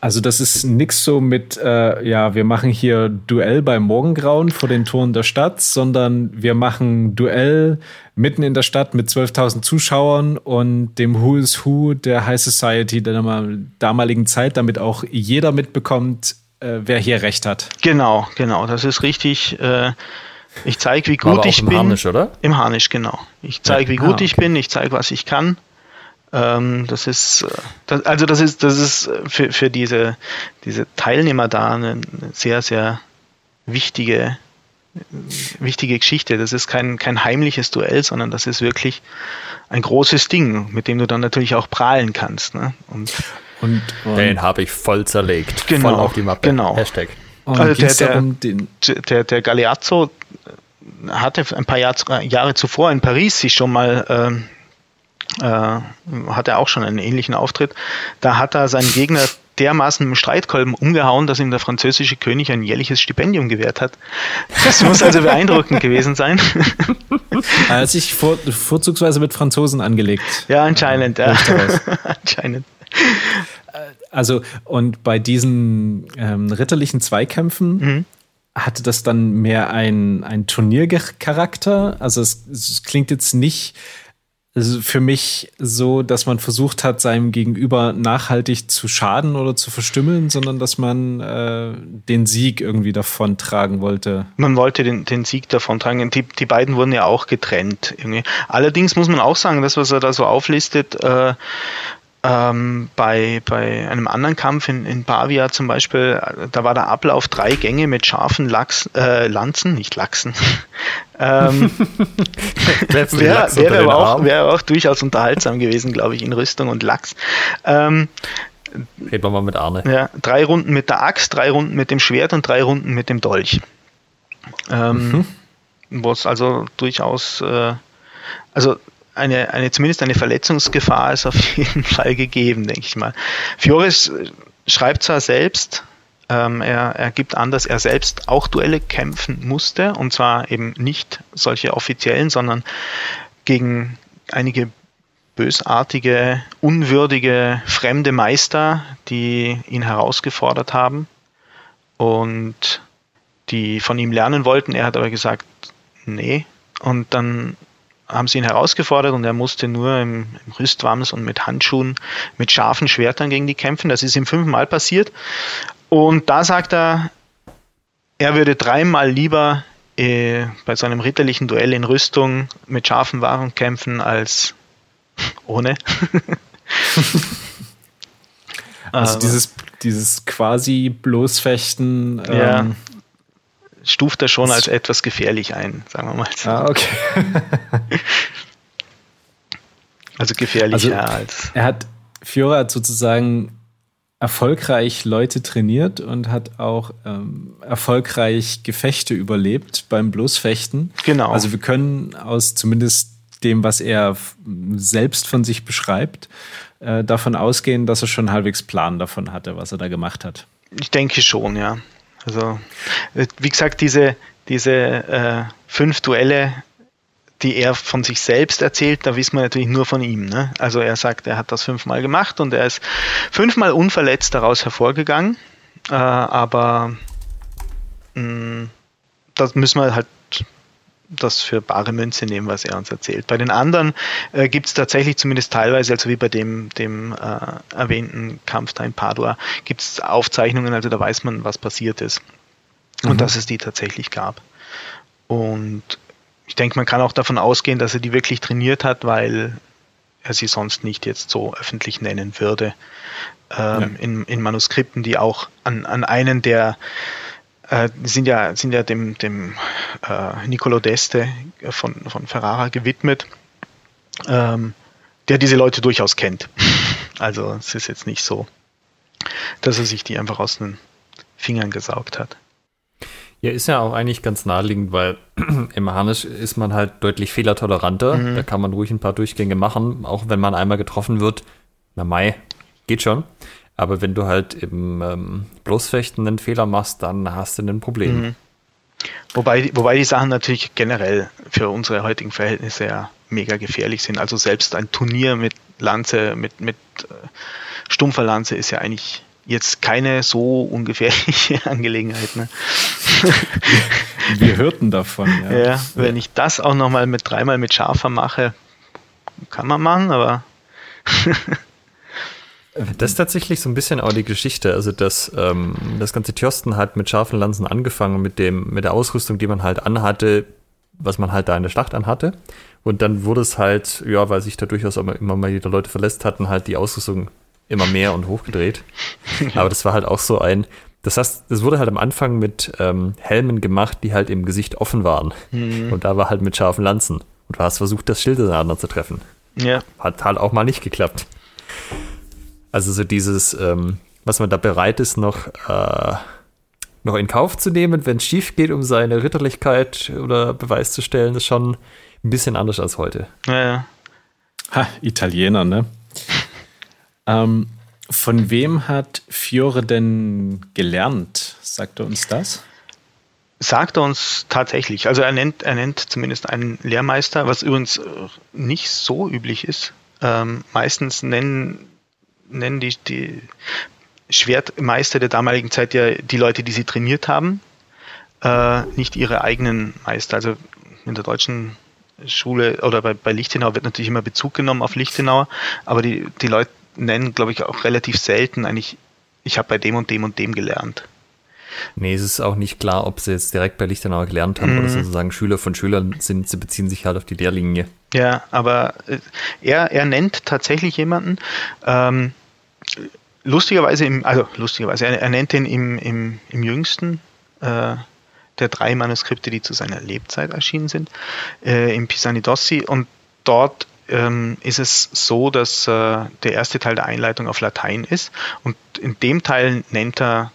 Also das ist nix so mit, äh, ja, wir machen hier Duell beim Morgengrauen vor den Toren der Stadt, sondern wir machen Duell mitten in der Stadt mit 12.000 Zuschauern und dem Who is Who der High Society der damaligen Zeit, damit auch jeder mitbekommt, äh, wer hier recht hat. Genau, genau, das ist richtig. Äh, ich zeige, wie gut ich im bin. Im Harnisch, oder? Im Harnisch, genau. Ich zeige, ja. wie gut ah, okay. ich bin, ich zeige, was ich kann. Ähm, das ist, äh, das, also das ist, das ist für, für diese, diese Teilnehmer da eine sehr, sehr wichtige, wichtige Geschichte. Das ist kein, kein heimliches Duell, sondern das ist wirklich ein großes Ding, mit dem du dann natürlich auch prahlen kannst. Ne? Und, und, und den habe ich voll zerlegt. Genau, voll auf die Mappe. Genau. Hashtag. Und also der, der, darum, der, der Galeazzo hatte ein paar Jahr, Jahre zuvor in Paris sich schon mal ähm, äh, hat er auch schon einen ähnlichen Auftritt. Da hat er seinen Gegner dermaßen im Streitkolben umgehauen, dass ihm der französische König ein jährliches Stipendium gewährt hat. Das muss also beeindruckend gewesen sein. (laughs) Er hat sich vor, vorzugsweise mit Franzosen angelegt. Ja, anscheinend, ja. (laughs) anscheinend. Also, und bei diesen ähm, ritterlichen Zweikämpfen mhm. hatte das dann mehr ein, ein Turniercharakter. Also, es, es klingt jetzt nicht für mich so, dass man versucht hat, seinem Gegenüber nachhaltig zu schaden oder zu verstümmeln, sondern dass man äh, den Sieg irgendwie davon tragen wollte. Man wollte den, den Sieg davon tragen. Die, die beiden wurden ja auch getrennt. Irgendwie. Allerdings muss man auch sagen, das, was er da so auflistet, äh, ähm, bei, bei einem anderen Kampf in, in Pavia zum Beispiel, da war der Ablauf drei Gänge mit scharfen Lachs, äh, Lanzen, nicht Lachsen. (laughs) ähm, (laughs) Wäre wär aber auch, wär auch durchaus unterhaltsam gewesen, glaube ich, in Rüstung und Lachs. Ähm, Reden wir mal mit Arne. Ja, drei Runden mit der Axt, drei Runden mit dem Schwert und drei Runden mit dem Dolch. Ähm, mhm. Wo es also durchaus, äh, also eine, eine, zumindest eine Verletzungsgefahr ist auf (laughs) jeden Fall gegeben, denke ich mal. Fiores schreibt zwar selbst, ähm, er, er gibt an, dass er selbst auch Duelle kämpfen musste, und zwar eben nicht solche offiziellen, sondern gegen einige bösartige, unwürdige, fremde Meister, die ihn herausgefordert haben und die von ihm lernen wollten. Er hat aber gesagt, nee. Und dann haben sie ihn herausgefordert und er musste nur im, im Rüstwams und mit Handschuhen, mit scharfen Schwertern gegen die kämpfen. Das ist ihm fünfmal passiert. Und da sagt er, er würde dreimal lieber äh, bei so einem ritterlichen Duell in Rüstung mit scharfen Waffen kämpfen als (laughs) ohne. (laughs) also dieses, dieses quasi Bloßfechten. Ähm, ja stuft er schon als etwas gefährlich ein, sagen wir mal. So. Ah, okay. (laughs) also gefährlicher also, als. Er hat, Fiora hat sozusagen erfolgreich Leute trainiert und hat auch ähm, erfolgreich Gefechte überlebt beim Bloßfechten. Genau. Also wir können aus zumindest dem, was er selbst von sich beschreibt, äh, davon ausgehen, dass er schon halbwegs Plan davon hatte, was er da gemacht hat. Ich denke schon, ja. Also, äh, wie gesagt, diese, diese äh, fünf Duelle, die er von sich selbst erzählt, da wissen wir natürlich nur von ihm. Ne? Also er sagt, er hat das fünfmal gemacht und er ist fünfmal unverletzt daraus hervorgegangen. Äh, aber mh, mm, das müssen wir halt das für bare Münze nehmen, was er uns erzählt. Bei den anderen äh, gibt es tatsächlich zumindest teilweise, also wie bei dem, dem äh, erwähnten Kampf da in Padua, gibt es Aufzeichnungen, also da weiß man, was passiert ist. Und mhm. dass es die tatsächlich gab. Und ich denke, man kann auch davon ausgehen, dass er die wirklich trainiert hat, weil er sie sonst nicht jetzt so öffentlich nennen würde. Ähm, ja. in, in, Manuskripten, die auch an, an einen der äh, sind ja, sind ja dem, dem äh, Nicolo d'Este von, von Ferrara gewidmet, ähm, der diese Leute durchaus kennt. (laughs) Also es ist jetzt nicht so, dass er sich die einfach aus den Fingern gesaugt hat. Ja, ist ja auch eigentlich ganz naheliegend, weil (clears throat) im Harnisch ist man halt deutlich fehlertoleranter. Mhm. Da kann man ruhig ein paar Durchgänge machen, auch wenn man einmal getroffen wird. Na Mai, geht schon. Aber wenn du halt im ähm, Bloßfechten einen Fehler machst, dann hast du ein Problem. Mhm. Wobei, wobei die Sachen natürlich generell für unsere heutigen Verhältnisse ja mega gefährlich sind. Also selbst ein Turnier mit Lanze, mit, mit äh, stumpfer Lanze ist ja eigentlich jetzt keine so ungefährliche (laughs) Angelegenheit. Ne? (laughs) Wir hörten davon. Ja, ja wenn ich das auch nochmal mit dreimal mit scharfer mache, kann man machen, aber. (laughs) Das ist tatsächlich so ein bisschen auch die Geschichte. Also das, ähm, das ganze Tjosten hat mit scharfen Lanzen angefangen, mit dem, mit der Ausrüstung, die man halt anhatte, was man halt da in der Schlacht anhatte. Und dann wurde es halt, ja, weil sich da durchaus immer, immer mal wieder Leute verlässt hatten, halt die Ausrüstung immer mehr und hochgedreht. (laughs) Aber das war halt auch so ein, das heißt, das wurde halt am Anfang mit ähm, Helmen gemacht, die halt im Gesicht offen waren. Mhm. Und da war halt mit scharfen Lanzen. Und du hast versucht, das Schild ineinander zu treffen. Ja. Hat halt auch mal nicht geklappt. Also so dieses, ähm, was man da bereit ist, noch, äh, noch in Kauf zu nehmen, wenn es schief geht, um seine Ritterlichkeit oder Beweis zu stellen, ist schon ein bisschen anders als heute. Ja, ja. Ha, Italiener, ne? Ähm, von wem hat Fiore denn gelernt? Sagt er uns das? Sagt er uns tatsächlich. Also er nennt, er nennt zumindest einen Lehrmeister, was übrigens äh, nicht so üblich ist. Ähm, meistens nennen, nennen die, die Schwertmeister der damaligen Zeit ja die Leute, die sie trainiert haben, äh, nicht ihre eigenen Meister. Also in der deutschen Schule oder bei, bei Lichtenau wird natürlich immer Bezug genommen auf Lichtenauer, aber die, die Leute nennen, glaube ich, auch relativ selten eigentlich, ich habe bei dem und dem und dem gelernt. Nee, es ist auch nicht klar, ob sie jetzt direkt bei Lichtenauer gelernt haben mhm. oder sozusagen Schüler von Schülern sind. Sie beziehen sich halt auf die Lehrlinie. Ja, aber äh, er, er nennt tatsächlich jemanden, ähm, lustigerweise, im, also lustigerweise, er, er nennt den im, im, im jüngsten äh, der drei Manuskripte, die zu seiner Lebzeit erschienen sind, äh, im Pisanidossi und dort ähm, ist es so, dass äh, der erste Teil der Einleitung auf Latein ist und in dem Teil nennt er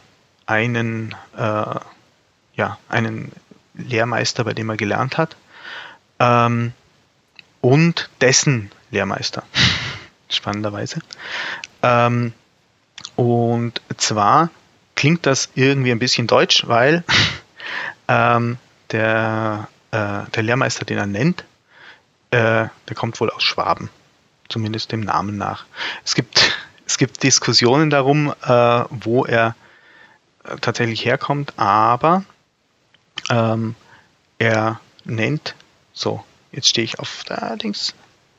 einen, äh, ja, einen Lehrmeister, bei dem er gelernt hat ähm, und dessen Lehrmeister, (laughs) spannenderweise. Ähm, und zwar klingt das irgendwie ein bisschen deutsch, weil (laughs) ähm, der, äh, der Lehrmeister, den er nennt, äh, der kommt wohl aus Schwaben, zumindest dem Namen nach. Es gibt, (laughs) es gibt Diskussionen darum, äh, wo er tatsächlich herkommt, aber ähm, er nennt, so, jetzt stehe ich auf da Dings,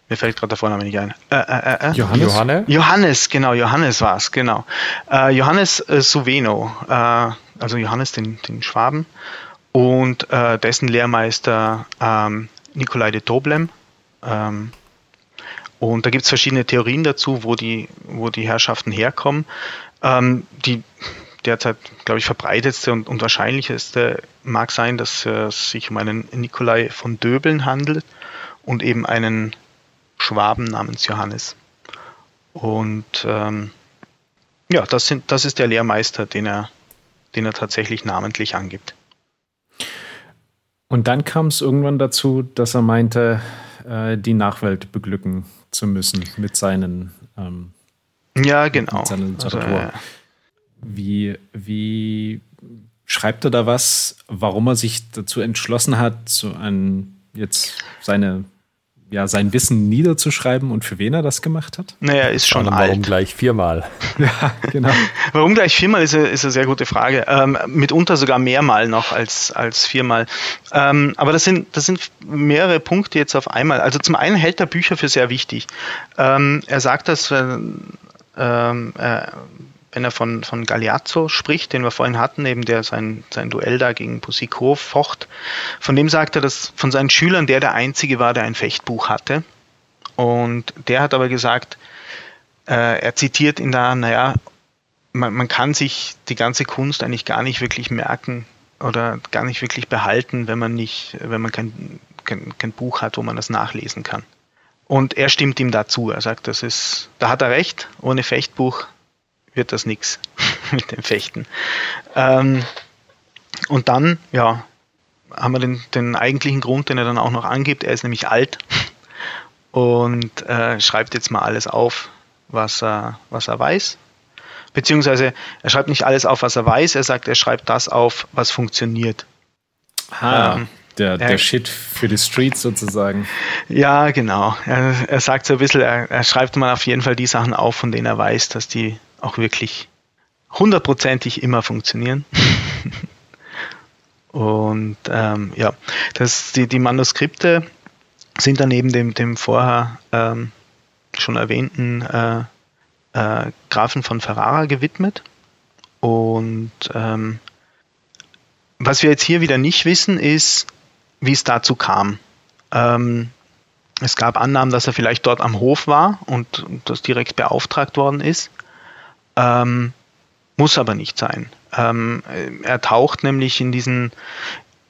mir fällt gerade der Vorname nicht ein. Äh, äh, äh, Johannes? Johannes? Johannes, genau, Johannes war es, genau. Äh, Johannes äh, Suveno, äh, also Johannes den, den Schwaben und äh, dessen Lehrmeister ähm, Nikolai de Toblem, ähm, und da gibt es verschiedene Theorien dazu, wo die, wo die Herrschaften herkommen. Ähm, die derzeit, glaube ich, verbreitetste und, und wahrscheinlichste mag sein, dass es sich um einen Nikolai von Döbeln handelt und eben einen Schwaben namens Johannes. Und ähm, ja, das, sind, das ist der Lehrmeister, den er, den er tatsächlich namentlich angibt. Und dann kam es irgendwann dazu, dass er meinte, äh, die Nachwelt beglücken zu müssen mit seinen ähm, ja genau mit Literatur. Also, ja. Wie wie schreibt er da was, warum er sich dazu entschlossen hat, so ein jetzt seine ja, sein Wissen niederzuschreiben und für wen er das gemacht hat? Naja, ist schon alt. Warum gleich viermal? (laughs) ja, genau. (laughs) warum gleich viermal ist, eine, ist eine sehr gute Frage. Ähm, mitunter sogar mehrmal noch als, als viermal. Ähm, aber das sind, das sind mehrere Punkte jetzt auf einmal. Also zum einen hält er Bücher für sehr wichtig. Ähm, er sagt das, äh, äh, wenn er von, von Galeazzo spricht, den wir vorhin hatten, eben der sein, sein Duell da gegen Boucicaut focht, von dem sagt er, dass von seinen Schülern der der einzige war, der ein Fechtbuch hatte. Und der hat aber gesagt, äh, er zitiert ihn da, naja, man, man kann sich die ganze Kunst eigentlich gar nicht wirklich merken oder gar nicht wirklich behalten, wenn man nicht, wenn man kein, kein, kein Buch hat, wo man das nachlesen kann. Und er stimmt ihm dazu. Er sagt, das ist, da hat er recht, ohne Fechtbuch wird das nichts (laughs) mit dem Fechten. Ähm, und dann, ja, haben wir den, den eigentlichen Grund, den er dann auch noch angibt. Er ist nämlich alt (laughs) und äh, schreibt jetzt mal alles auf, was er, was er weiß beziehungsweise er schreibt nicht alles auf, was er weiß, er sagt, er schreibt das auf, was funktioniert. Ah, ähm, der, der er, Shit für die Streets sozusagen. Ja, genau. Er, er sagt so ein bisschen, er, er schreibt mal auf jeden Fall die Sachen auf, von denen er weiß, dass die auch wirklich hundertprozentig immer funktionieren. (laughs) Und ähm, ja, das, die, die Manuskripte sind dann neben dem, dem vorher ähm, schon erwähnten äh, äh, Grafen von Ferrara gewidmet. Und ähm, was wir jetzt hier wieder nicht wissen, ist, wie es dazu kam. Ähm, es gab Annahmen, dass er vielleicht dort am Hof war und, und das direkt beauftragt worden ist. Ähm, muss aber nicht sein. Ähm, er taucht nämlich in diesen,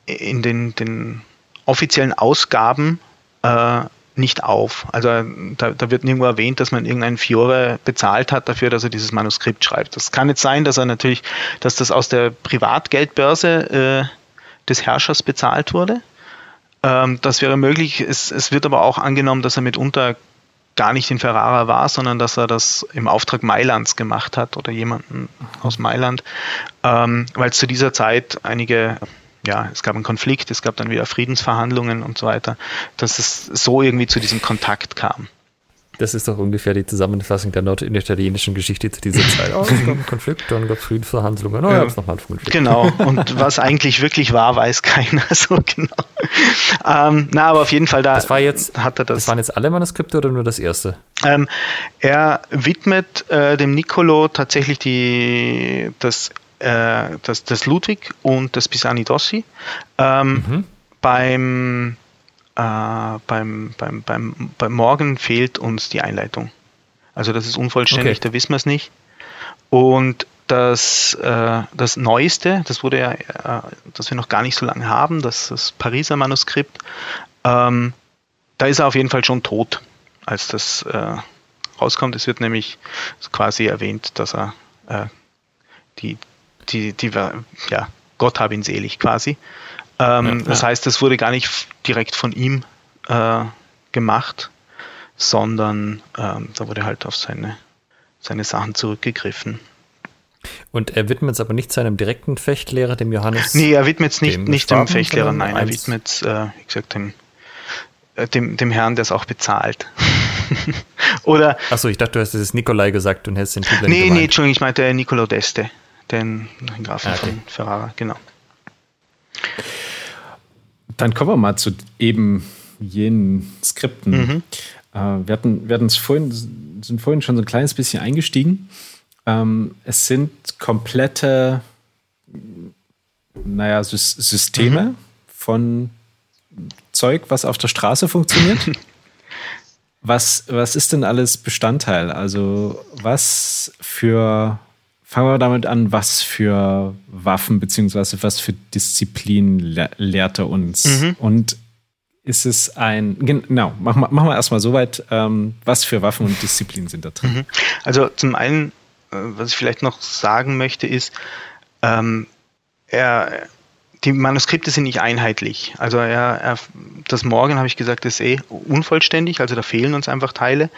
in den, den offiziellen Ausgaben äh, nicht auf. Also da, da, wird nirgendwo erwähnt, dass man irgendeinen Fiore bezahlt hat dafür, dass er dieses Manuskript schreibt. Das kann jetzt sein, dass er natürlich, dass das aus der Privatgeldbörse äh, des Herrschers bezahlt wurde. Ähm, das wäre möglich. Es, es wird aber auch angenommen, dass er mitunter gar nicht in Ferrara war, sondern dass er das im Auftrag Mailands gemacht hat oder jemanden aus Mailand, ähm, weil zu dieser Zeit einige ja, es gab einen Konflikt, es gab dann wieder Friedensverhandlungen und so weiter, dass es so irgendwie zu diesem Kontakt kam. Das ist doch ungefähr die Zusammenfassung der norditalienischen Geschichte zu dieser Zeit. Oh, es gab einen Konflikt, dann gab es Friedensverhandlungen, oh, ja. nochmal einen Konflikt. Genau, und was eigentlich wirklich war, weiß keiner (laughs) so genau. Ähm, na, aber auf jeden Fall, da das war jetzt, hat er das. Das waren jetzt alle Manuskripte oder nur das erste? Ähm, er widmet äh, dem Nicolo tatsächlich die, das äh, das, das Ludwig und das Pisani Dossi. Ähm, mhm. beim, äh, beim, beim, beim, beim Morgen fehlt uns die Einleitung. Also das ist unvollständig, okay. da wissen wir es nicht. Und das, äh, das Neueste, das wurde ja, äh, das wir noch gar nicht so lange haben, das, das Pariser Manuskript, ähm, da ist er auf jeden Fall schon tot, als das äh, rauskommt. Es wird nämlich quasi erwähnt, dass er äh, die, die, die ja, Gott hab ihn selig quasi. Ähm, ja, das heißt, das wurde gar nicht direkt von ihm äh, gemacht, sondern ähm, da wurde halt auf seine, seine Sachen zurückgegriffen. Und er widmet es aber nicht seinem direkten Fechtlehrer, dem Johannes? Nee, er widmet es nicht, dem, nicht dem Fechtlehrer, nein, er widmet es, äh, wie gesagt, dem, äh, dem, dem Herrn, der es auch bezahlt. (laughs) Oder. Achso, ich dachte, du hast es Nikolai gesagt und hättest den Titel Nee, nee, Entschuldigung, ich meinte Nicolo d'Este den, den Grafen ah, okay. von Ferrara, genau. Dann kommen wir mal zu eben jenen Skripten. Mhm. Äh, wir hatten, wir hatten es vorhin, sind vorhin schon so ein kleines bisschen eingestiegen. Ähm, es sind komplette, naja, Sy Systeme mhm. von Zeug, was auf der Straße funktioniert. (laughs) was, was ist denn alles Bestandteil? Also was für Fangen wir damit an, was für Waffen bzw. was für Disziplinen le lehrt er uns? Mhm. Und ist es ein, genau, machen wir, machen wir erstmal soweit, ähm, was für Waffen und Disziplinen sind da drin? Mhm. Also zum einen, äh, was ich vielleicht noch sagen möchte, ist, ähm, er, die Manuskripte sind nicht einheitlich. Also er, er das Morgen, habe ich gesagt, ist eh unvollständig, also da fehlen uns einfach Teile.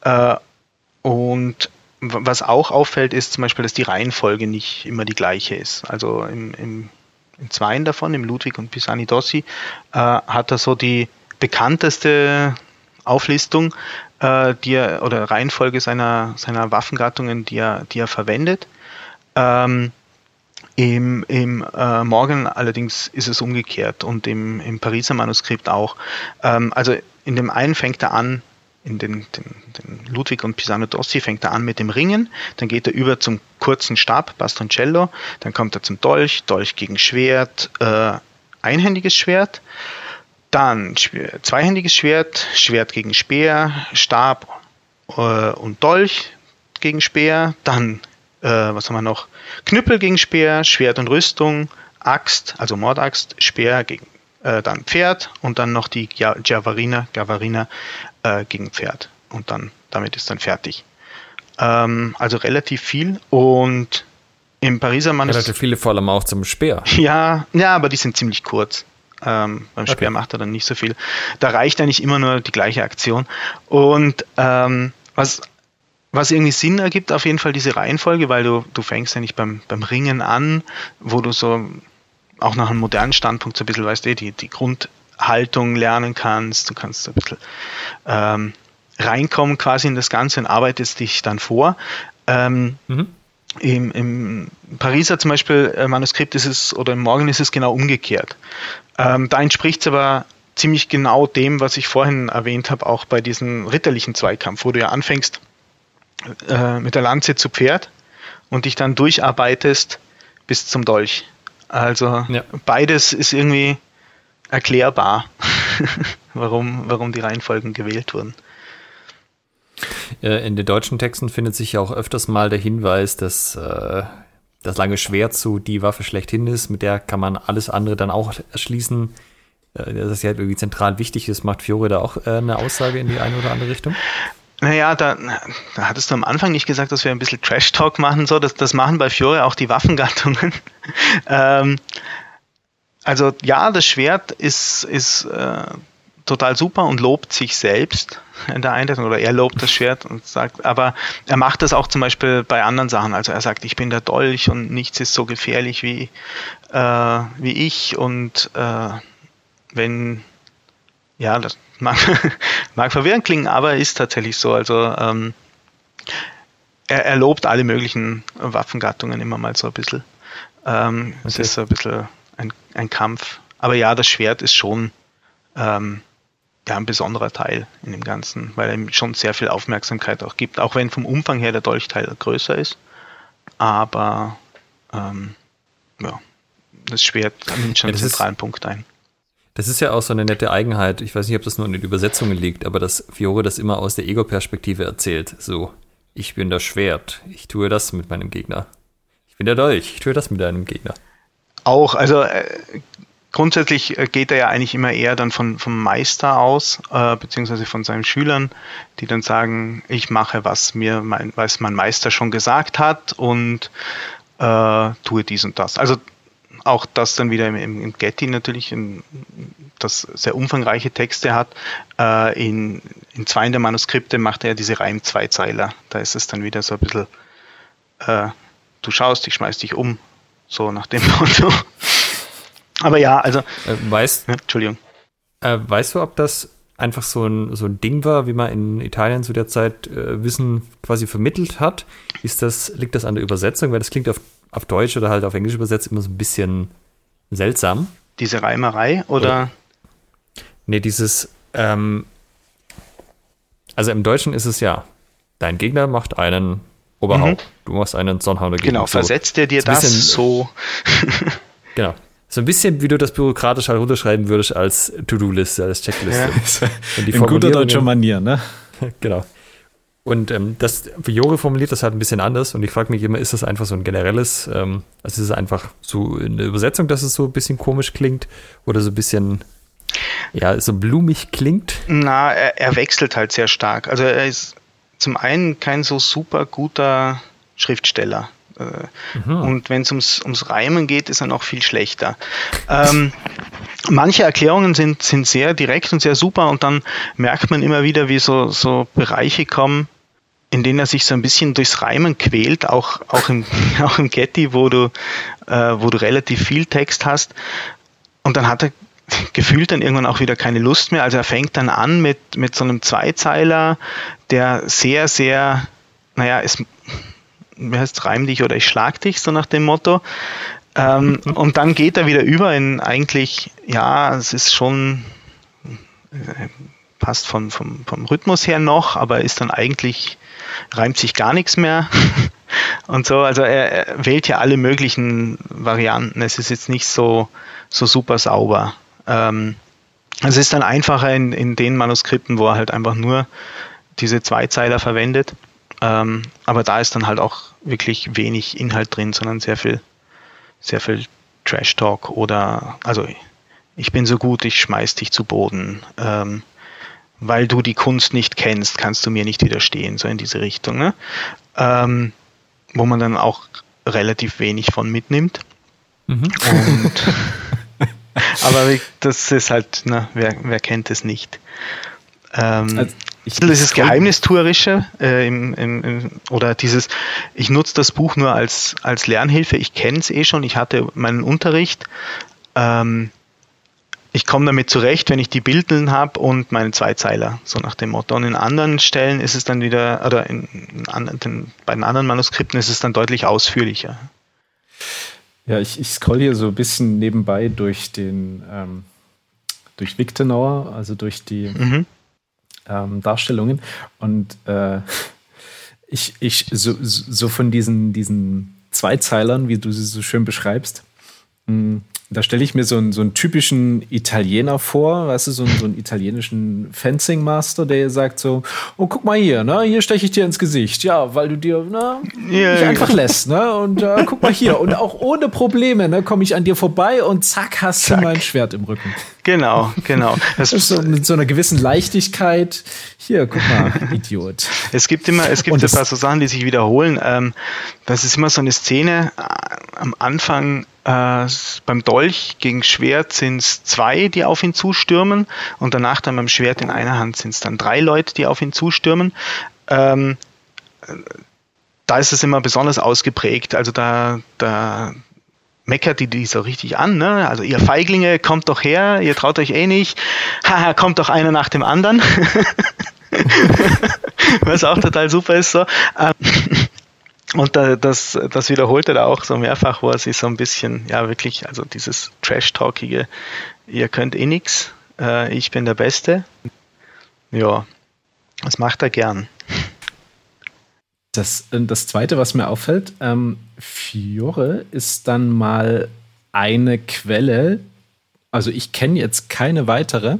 Äh, und was auch auffällt, ist zum Beispiel, dass die Reihenfolge nicht immer die gleiche ist. Also im, im, in zweien davon, im Ludwig und Pisani Dossi, äh, hat er so die bekannteste Auflistung äh, die er, oder Reihenfolge seiner, seiner Waffengattungen, die er, die er verwendet. Ähm, Im im äh, Morgen allerdings ist es umgekehrt und im, im Pariser Manuskript auch. Ähm, also in dem einen fängt er an in den, den, den Ludwig und Pisano Dossi fängt er an mit dem Ringen, dann geht er über zum kurzen Stab, Bastoncello, dann kommt er zum Dolch, Dolch gegen Schwert, äh, einhändiges Schwert, dann zweihändiges Schwert, Schwert gegen Speer, Stab äh, und Dolch gegen Speer, dann, äh, was haben wir noch, Knüppel gegen Speer, Schwert und Rüstung, Axt, also Mordaxt, Speer gegen äh, dann Pferd und dann noch die Javarina, Gavarina äh, gegen Pferd. Und dann, damit ist dann fertig. Ähm, also relativ viel und im Pariser Manuskript. Relativ viele vor allem auch zum Speer. (laughs) Ja, ja, aber die sind ziemlich kurz. Ähm, beim Speer okay. macht er dann nicht so viel. Da reicht eigentlich immer nur die gleiche Aktion. Und ähm, was, was irgendwie Sinn ergibt, auf jeden Fall diese Reihenfolge, weil du, du fängst ja nicht beim, beim Ringen an, wo du so auch nach einem modernen Standpunkt so ein bisschen, weißt du, die, die Grundhaltung lernen kannst, du kannst ein bisschen ähm, reinkommen quasi in das Ganze und arbeitest dich dann vor. Ähm, mhm. Im, Im Pariser zum Beispiel äh, Manuskript ist es, oder im Morgen ist es genau umgekehrt. Ähm, da entspricht es aber ziemlich genau dem, was ich vorhin erwähnt habe, auch bei diesem ritterlichen Zweikampf, wo du ja anfängst äh, mit der Lanze zu Pferd und dich dann durcharbeitest bis zum Dolch. Also ja. beides ist irgendwie erklärbar, (laughs) warum, warum die Reihenfolgen gewählt wurden. In den deutschen Texten findet sich ja auch öfters mal der Hinweis, dass äh, das lange Schwert so die Waffe schlechthin ist, mit der kann man alles andere dann auch erschließen. Äh, dass sie halt irgendwie zentral wichtig ist, macht Fiore da auch äh, eine Aussage in die eine oder andere Richtung? Naja, da, da hattest du am Anfang nicht gesagt, dass wir ein bisschen Trash-Talk machen. So, das, das machen bei Fiore auch die Waffengattungen. (laughs) ähm, also ja, das Schwert ist, ist äh, total super und lobt sich selbst in der Einleitung oder er lobt das Schwert und sagt, aber er macht das auch zum Beispiel bei anderen Sachen. Also er sagt, ich bin der Dolch und nichts ist so gefährlich wie, äh, wie ich und äh, wenn ja, das mag, (laughs) mag verwirrend klingen, aber ist tatsächlich so. Also ähm, er, er, lobt alle möglichen Waffengattungen immer mal so ein bisschen. Ähm, okay. Es ist so ein bisschen ein, ein, Kampf. Aber ja, das Schwert ist schon ähm, ja, ein besonderer Teil in dem Ganzen, weil er ihm schon sehr viel Aufmerksamkeit auch gibt, auch wenn vom Umfang her der Dolchteil größer ist. Aber ähm, ja, das Schwert nimmt schon ja, einen zentralen Punkt ein. Das ist ja auch so eine nette Eigenheit. Ich weiß nicht, ob das nur in den Übersetzungen liegt, aber dass Fiore das immer aus der Ego-Perspektive erzählt. So, ich bin das Schwert, ich tue das mit meinem Gegner. Ich bin der Dolch, ich tue das mit einem Gegner. Auch, also äh, grundsätzlich äh, geht er ja eigentlich immer eher dann von, vom Meister aus, äh, beziehungsweise von seinen Schülern, die dann sagen, ich mache, was mir mein, was mein Meister schon gesagt hat und äh, tue dies und das. Also auch das dann wieder im, im Getty natürlich, in, das sehr umfangreiche Texte hat. Äh, in, in zwei der Manuskripte macht er diese Reim-Zweizeiler. Da ist es dann wieder so ein bisschen, äh, du schaust, ich schmeiß dich um, so nach dem (laughs) Motto. Aber ja, also. Äh, weißt, ja, Entschuldigung. Äh, weißt du, ob das einfach so ein, so ein Ding war, wie man in Italien zu der Zeit äh, Wissen quasi vermittelt hat? Ist das, liegt das an der Übersetzung? Weil das klingt auf auf Deutsch oder halt auf Englisch übersetzt immer so ein bisschen seltsam. Diese Reimerei oder? oder nee, dieses, ähm, also im Deutschen ist es ja, dein Gegner macht einen Oberhaupt, mhm. du machst einen Sonnenhauer Gegner. Genau, versetzt er dir das bisschen, so? (laughs) genau. So ein bisschen, wie du das bürokratisch halt runterschreiben würdest als To-Do-Liste, als Checkliste. Ja. In guter deutscher Manier, ne? (laughs) genau. Und ähm, das Fiore formuliert das halt ein bisschen anders und ich frage mich immer, ist das einfach so ein generelles, ähm, also ist es einfach so in der Übersetzung, dass es so ein bisschen komisch klingt oder so ein bisschen, ja, so blumig klingt? Na, er, er wechselt halt sehr stark. Also er ist zum einen kein so super guter Schriftsteller. Äh, mhm. Und wenn es ums, ums Reimen geht, ist er noch viel schlechter. Ähm, manche Erklärungen sind, sind sehr direkt und sehr super und dann merkt man immer wieder, wie so, so Bereiche kommen, in denen er sich so ein bisschen durchs Reimen quält, auch, auch, im, (laughs) auch im Getty, wo du, äh, wo du relativ viel Text hast. Und dann hat er (laughs) gefühlt dann irgendwann auch wieder keine Lust mehr. Also er fängt dann an mit, mit so einem Zweizeiler, der sehr, sehr, naja, es wie heißt reim dich oder ich schlag dich, so nach dem Motto. Ähm, und dann geht er wieder über in eigentlich, ja, es ist schon äh, passt von, vom, vom Rhythmus her noch, aber ist dann eigentlich, reimt sich gar nichts mehr. (laughs) und so, also er, er, wählt ja alle möglichen Varianten. Es ist jetzt nicht so, so super sauber. Ähm, es ist dann einfacher in, in den Manuskripten, wo er halt einfach nur diese Zweizeiler verwendet. Ähm, aber da ist dann halt auch wirklich wenig Inhalt drin, sondern sehr viel, sehr viel Trash Talk oder also ich bin so gut, ich schmeiß dich zu Boden. Ähm, weil du die Kunst nicht kennst, kannst du mir nicht widerstehen, so in diese Richtung. Ne? Ähm, wo man dann auch relativ wenig von mitnimmt. Mhm. Und, (laughs) aber das ist halt, na, wer, wer kennt es nicht? Ähm, also ich, dieses Geheimnistuerische äh, im, im, im, oder dieses, ich nutze das Buch nur als, als Lernhilfe, ich kenne es eh schon, ich hatte meinen Unterricht. Ähm, ich komme damit zurecht, wenn ich die Bildeln habe und meine Zweizeiler, so nach dem Motto. Und in anderen Stellen ist es dann wieder, oder in, in, in, bei den anderen Manuskripten ist es dann deutlich ausführlicher. Ja, ich, ich scroll hier so ein bisschen nebenbei durch den, ähm, durch Wiktenauer, also durch die mhm. ähm, Darstellungen. Und äh, ich, ich so, so von diesen, diesen Zweizeilern, wie du sie so schön beschreibst, mh, hm, da stelle ich mir so einen, so einen typischen Italiener vor, weißt du, so einen, so einen italienischen Fencing Master, der sagt so, oh, guck mal hier, ne, hier steche ich dir ins Gesicht, ja, weil du dir, ne, yeah, mich einfach lässt, ne, und äh, guck mal hier, und auch ohne Probleme, ne, komme ich an dir vorbei und zack, hast zack. du mein Schwert im Rücken. Genau, genau. Das ist so mit so einer gewissen Leichtigkeit. Hier, guck mal, Idiot. Es gibt immer, es gibt ein paar so Sachen, die sich wiederholen. Ähm, das ist immer so eine Szene äh, am Anfang äh, beim Dolch gegen Schwert sind es zwei, die auf ihn zustürmen und danach dann beim Schwert in einer Hand sind es dann drei Leute, die auf ihn zustürmen. Ähm, da ist es immer besonders ausgeprägt. Also da, da meckert die die so richtig an. Ne? Also ihr Feiglinge, kommt doch her, ihr traut euch eh nicht. Haha, kommt doch einer nach dem anderen. (laughs) Was auch total super ist so. Ähm, und das, das wiederholt er auch so mehrfach, wo er sich so ein bisschen, ja wirklich, also dieses Trash-Talkige, ihr könnt eh nix, äh, ich bin der Beste. Ja, das macht er gern. Das, äh, das Zweite, was mir auffällt, ähm, Fiore ist dann mal eine Quelle, also ich kenne jetzt keine weitere,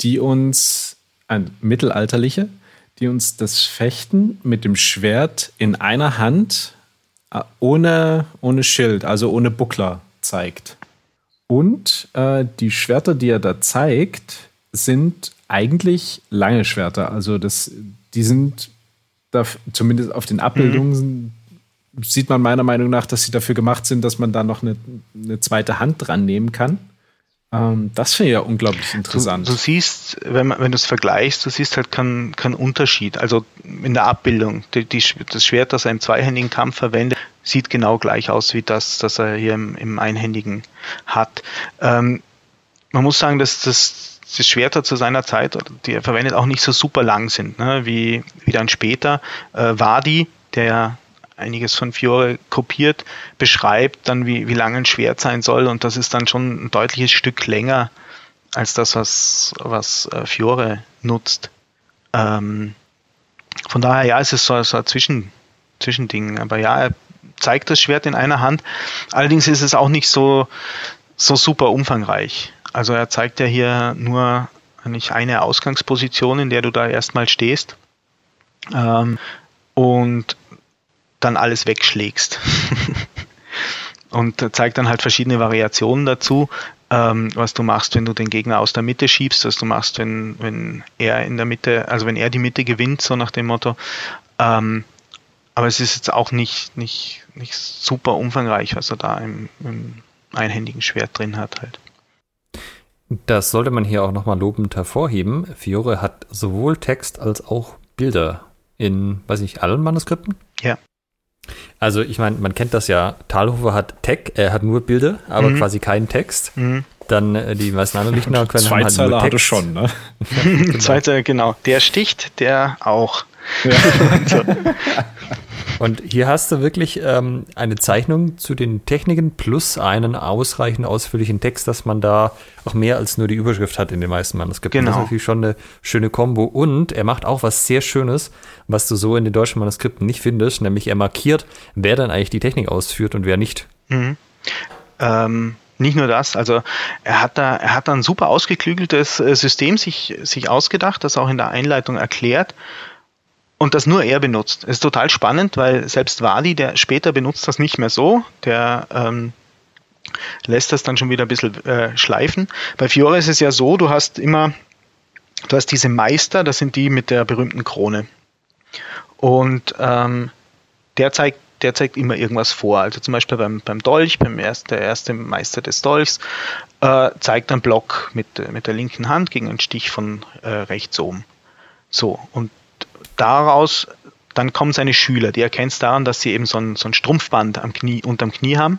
die uns, ein mittelalterliche, die uns das Fechten mit dem Schwert in einer Hand äh, ohne, ohne Schild, also ohne Buckler zeigt. Und äh, die Schwerter, die er da zeigt, sind eigentlich lange Schwerter. Also das, die sind da, zumindest auf den Abbildungen mhm. sieht man meiner Meinung nach, dass sie dafür gemacht sind, dass man da noch eine, eine zweite Hand dran nehmen kann. Ähm, das finde ich ja unglaublich interessant. Du, du siehst, wenn, man, wenn du es vergleichst, du siehst halt keinen kein Unterschied. Also in der Abbildung, die, die, das Schwert, das er im zweihändigen Kampf verwendet, sieht genau gleich aus wie das, das er hier im, im einhändigen hat. Ähm, man muss sagen, dass das, das Schwerter zu seiner Zeit, die er verwendet, auch nicht so super lang sind, ne? wie, wie dann später. Äh, Wadi, der einiges von Fiore kopiert, beschreibt dann, wie, wie lang ein Schwert sein soll und das ist dann schon ein deutliches Stück länger als das, was, was äh, Fiore nutzt. Ähm, von daher, ja, es ist so, so ein Zwischen, Zwischending. Aber ja, er zeigt das Schwert in einer Hand. Allerdings ist es auch nicht so, so super umfangreich. Also er zeigt ja hier nur eigentlich eine Ausgangsposition, in der du da erstmal stehst. Ähm, und dann alles wegschlägst. (laughs) und zeigt dann halt verschiedene Variationen dazu, ähm, was du machst, wenn du den Gegner aus der Mitte schiebst, was du machst, wenn, wenn er in der Mitte, also wenn er die Mitte gewinnt, so nach dem Motto. Ähm, aber es ist jetzt auch nicht, nicht, nicht super umfangreich, was er da im, im einhändigen Schwert drin hat halt. Das sollte man hier auch nochmal lobend hervorheben. Fiore hat sowohl Text als auch Bilder in, weiß ich, allen Manuskripten? Ja. Also ich meine, man kennt das ja, Talhofer hat Tech, er hat nur Bilder, aber mhm. quasi keinen Text. Mhm. Dann äh, die meisten anderen Lichtner können (laughs) haben halt nur Text. schon, ne? (laughs) (laughs) genau. Zweite, genau. Der sticht, der auch. Ja. (laughs) Und hier hast du wirklich ähm, eine Zeichnung zu den Techniken plus einen ausreichend ausführlichen Text, dass man da auch mehr als nur die Überschrift hat in den meisten Manuskripten. Genau. Das ist natürlich schon eine schöne Kombo. Und er macht auch was sehr Schönes, was du so in den deutschen Manuskripten nicht findest, nämlich er markiert, wer dann eigentlich die Technik ausführt und wer nicht. Mhm. Ähm, nicht nur das, also er hat da, er hat da ein super ausgeklügeltes äh, System sich, sich ausgedacht, das auch in der Einleitung erklärt und das nur er benutzt. Es ist total spannend, weil selbst Wadi, der später benutzt das nicht mehr so, der ähm, lässt das dann schon wieder ein bisschen äh, schleifen. Bei Fiore ist es ja so, du hast immer, du hast diese Meister, das sind die mit der berühmten Krone. Und ähm, der zeigt der zeigt immer irgendwas vor. Also zum Beispiel beim, beim Dolch, beim erst, der erste Meister des Dolchs, äh, zeigt einen Block mit, mit der linken Hand gegen einen Stich von äh, rechts oben. So, und daraus, dann kommen seine Schüler, die erkennst daran, dass sie eben so ein, so ein Strumpfband am Knie, unterm Knie haben.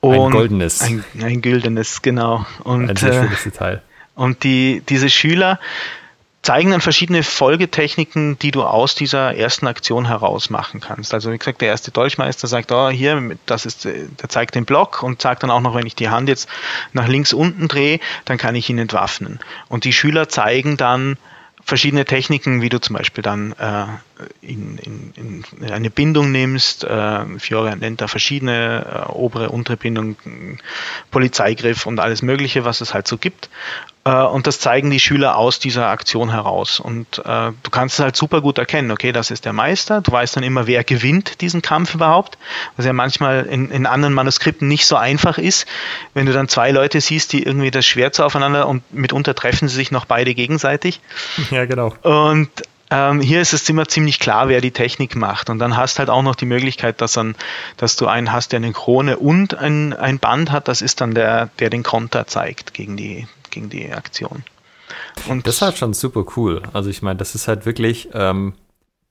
Und ein goldenes. Ein, ein güldenes, genau. Und, ein sehr schönes Detail. Und die, diese Schüler, zeigen dann verschiedene Folgetechniken, die du aus dieser ersten Aktion heraus machen kannst. Also wie gesagt, der erste Dolchmeister sagt, oh, hier, das ist, der zeigt den Block und sagt dann auch noch, wenn ich die Hand jetzt nach links unten drehe, dann kann ich ihn entwaffnen. Und die Schüler zeigen dann verschiedene Techniken, wie du zum Beispiel dann äh, in, in, in eine Bindung nimmst. Äh, Fiore nennt da verschiedene äh, obere, untere Bindung, Polizeigriff und alles Mögliche, was es halt so gibt. Äh, und das zeigen die Schüler aus dieser Aktion heraus. Und äh, du kannst es halt super gut erkennen, okay, das ist der Meister. Du weißt dann immer, wer gewinnt diesen Kampf überhaupt, was ja manchmal in, in anderen Manuskripten nicht so einfach ist. Wenn du dann zwei Leute siehst, die irgendwie das Schwert so aufeinander und mitunter treffen sie sich noch beide gegenseitig. Ja, genau. Und ähm, hier ist es immer ziemlich klar, wer die Technik macht. Und dann hast halt auch noch die Möglichkeit, dass, dann, dass du einen hast, der eine Krone und ein, ein Band hat. Das ist dann der, der den Konter zeigt gegen die, gegen die Aktion. Und das ist halt schon super cool. Also ich meine, das ist halt wirklich, ähm,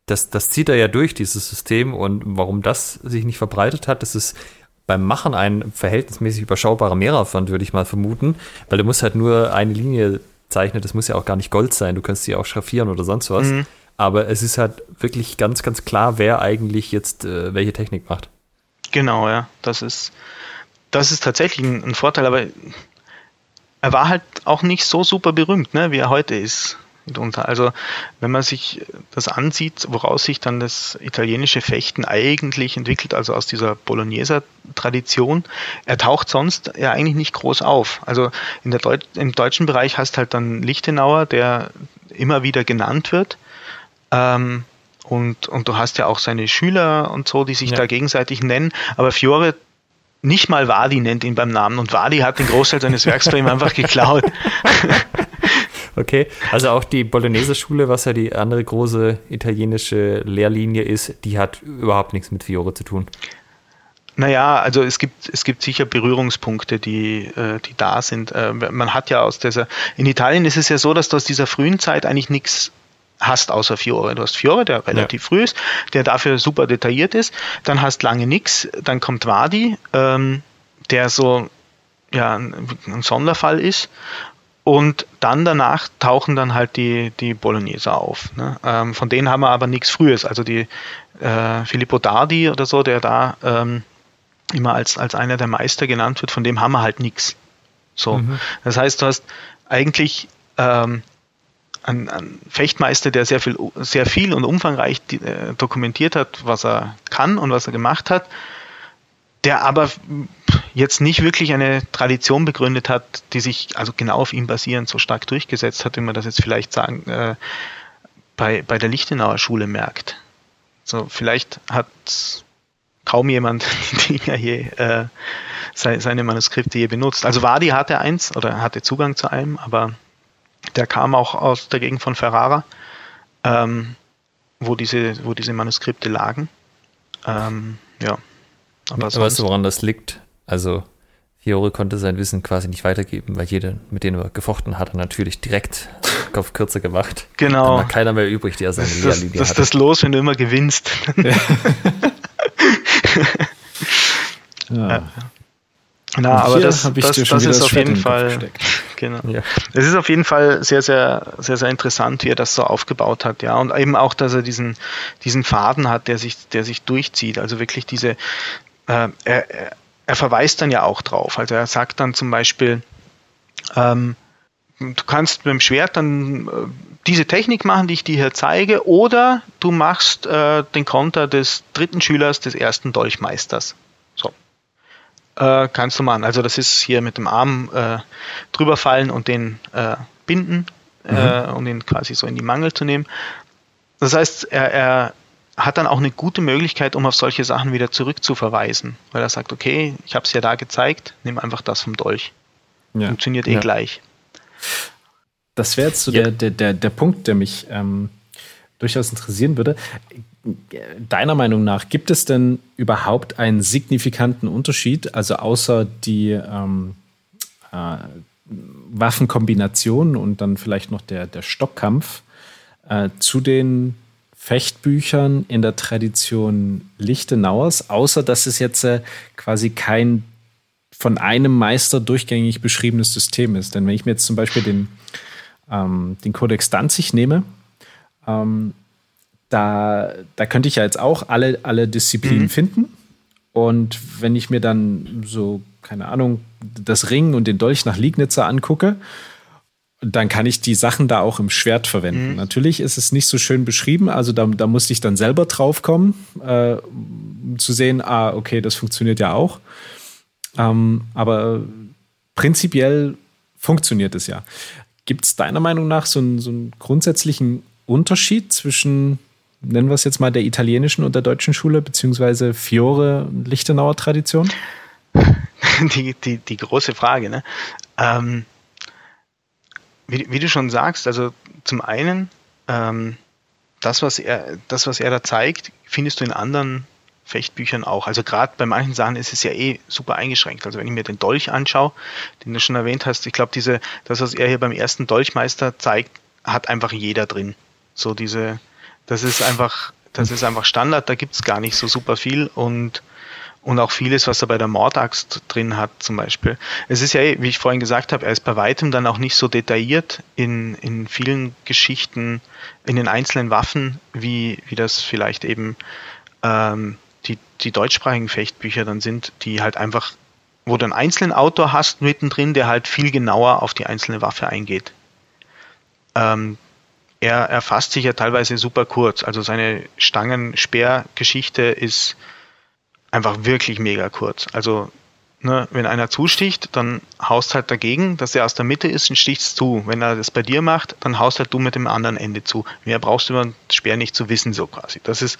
das, das zieht er ja durch, dieses System. Und warum das sich nicht verbreitet hat, das ist beim Machen ein verhältnismäßig überschaubarer Mehraufwand, würde ich mal vermuten, weil du musst halt nur eine Linie zeichnen. Das muss ja auch gar nicht Gold sein. Du kannst sie auch schraffieren oder sonst was. Mhm. Aber es ist halt wirklich ganz, ganz klar, wer eigentlich jetzt äh, welche Technik macht. Genau, ja. Das ist, das ist tatsächlich ein, ein Vorteil, aber er war halt auch nicht so super berühmt, ne, wie er heute ist. Also wenn man sich das ansieht, woraus sich dann das italienische Fechten eigentlich entwickelt, also aus dieser Bologneser Tradition, er taucht sonst ja eigentlich nicht groß auf. Also in der Deut im deutschen Bereich hast halt dann Lichtenauer, der immer wieder genannt wird. Ähm, und, und du hast ja auch seine Schüler und so, die sich ja. da gegenseitig nennen. Aber Fiore nicht mal Wadi nennt ihn beim Namen und Wadi hat den Großteil seines Werks bei ihm einfach geklaut. (laughs) Okay, also auch die Bolognese-Schule, was ja die andere große italienische Lehrlinie ist, die hat überhaupt nichts mit Fiore zu tun. Naja, also es gibt, es gibt sicher Berührungspunkte, die, äh, die da sind. Äh, man hat ja aus dieser, in Italien ist es ja so, dass du aus dieser frühen Zeit eigentlich nichts hast außer Fiore. Du hast Fiore, der relativ ja. früh ist, der dafür super detailliert ist. Dann hast lange nichts. Dann kommt Wadi, ähm, der so ja, ein Sonderfall ist. Und dann danach tauchen dann halt die, die Bolognese auf. Ne? Ähm, von denen haben wir aber nichts Frühes. Also die äh, Filippo Dardi oder so, der da ähm, immer als, als einer der Meister genannt wird, von dem haben wir halt nichts. So. Mhm. Das heißt, du hast eigentlich ähm, einen, einen Fechtmeister, der sehr viel, sehr viel und umfangreich die, äh, dokumentiert hat, was er kann und was er gemacht hat der aber jetzt nicht wirklich eine Tradition begründet hat, die sich also genau auf ihm basierend so stark durchgesetzt hat, wie man das jetzt vielleicht sagen, äh, bei, bei der Lichtenauer Schule merkt. So, vielleicht hat kaum jemand (laughs) die Dinger je, äh, seine Manuskripte je benutzt. Also Wadi hatte eins oder hatte Zugang zu einem, aber der kam auch aus der Gegend von Ferrara, ähm, wo, diese, wo diese Manuskripte lagen. Ähm, ja. Aber weißt du, woran das liegt? Also, Fiore konnte sein Wissen quasi nicht weitergeben, weil jeder, mit dem er gefochten hat, natürlich direkt (laughs) Kopf kürzer gemacht. Genau. Dann war keiner mehr übrig, der seine das, Lehrlinie Das ist das los, wenn du immer gewinnst. (laughs) Ja. (laughs) ja. Na, aber das, das, das ist auf jeden Fall, genau. Ja. Es ist auf jeden Fall sehr, sehr, sehr, sehr interessant, wie er das so aufgebaut hat, ja. Und eben auch, dass er diesen, diesen Faden hat, der sich, der sich durchzieht. Also wirklich diese, äh, er, er verweist dann ja auch drauf. Also er sagt dann zum Beispiel, ähm, du kannst mit dem Schwert dann äh, diese Technik machen, die ich dir hier zeige, oder du machst äh, den Konter des dritten Schülers des ersten Dolchmeisters. So. Äh, kannst du machen. Also das ist hier mit dem Arm äh, drüber fallen und den äh, binden, äh, mhm. um den quasi so in die Mangel zu nehmen. Das heißt, er, er hat dann auch eine gute Möglichkeit, um auf solche Sachen wieder zurückzuverweisen, weil er sagt, okay, ich habe es ja da gezeigt, nimm einfach das vom Dolch. Ja. Funktioniert eh ja. gleich. Das wäre jetzt so ja. der, der, der, der Punkt, der mich ähm, durchaus interessieren würde. Deiner Meinung nach, gibt es denn überhaupt einen signifikanten Unterschied, also außer die ähm, äh, Waffenkombination und dann vielleicht noch der, der Stockkampf äh, zu den Fechtbüchern in der Tradition Lichtenauers, außer dass es jetzt äh, quasi kein von einem Meister durchgängig beschriebenes System ist. Denn wenn ich mir jetzt zum Beispiel den, ähm, den Codex Danzig nehme, ähm, da, da könnte ich ja jetzt auch alle, alle Disziplinen mhm. finden. Und wenn ich mir dann so, keine Ahnung, das Ring und den Dolch nach Liegnitzer angucke, dann kann ich die Sachen da auch im Schwert verwenden. Mhm. Natürlich ist es nicht so schön beschrieben, also da, da musste ich dann selber drauf kommen, äh, um zu sehen, ah, okay, das funktioniert ja auch. Ähm, aber prinzipiell funktioniert es ja. Gibt es deiner Meinung nach so einen, so einen grundsätzlichen Unterschied zwischen, nennen wir es jetzt mal, der italienischen und der deutschen Schule, beziehungsweise Fiore und Lichtenauer Tradition? (laughs) Die, die, die große Frage, ne? Ähm wie, wie, du schon sagst, also zum einen, ähm, das, was er, das, was er da zeigt, findest du in anderen Fechtbüchern auch. Also gerade bei manchen Sachen ist es ja eh super eingeschränkt. Also wenn ich mir den Dolch anschaue, den du schon erwähnt hast, ich glaube, diese, das, was er hier beim ersten Dolchmeister zeigt, hat einfach jeder drin. So diese, das ist einfach, das ist einfach Standard, da gibt es gar nicht so super viel und und auch vieles, was er bei der Mordaxt drin hat, zum Beispiel. Es ist ja, wie ich vorhin gesagt habe, er ist bei weitem dann auch nicht so detailliert in, in vielen Geschichten, in den einzelnen Waffen, wie, wie das vielleicht eben ähm, die, die deutschsprachigen Fechtbücher dann sind, die halt einfach, wo du einen einzelnen Autor hast mittendrin, der halt viel genauer auf die einzelne Waffe eingeht. Ähm, er, er fasst sich ja teilweise super kurz. Also seine Stangen-Speer-Geschichte ist einfach wirklich mega kurz. Also, ne, wenn einer zusticht, dann haust halt dagegen, dass er aus der Mitte ist und stichst zu. Wenn er das bei dir macht, dann haust halt du mit dem anderen Ende zu. Mehr brauchst du über den Speer nicht zu wissen, so quasi. Das ist,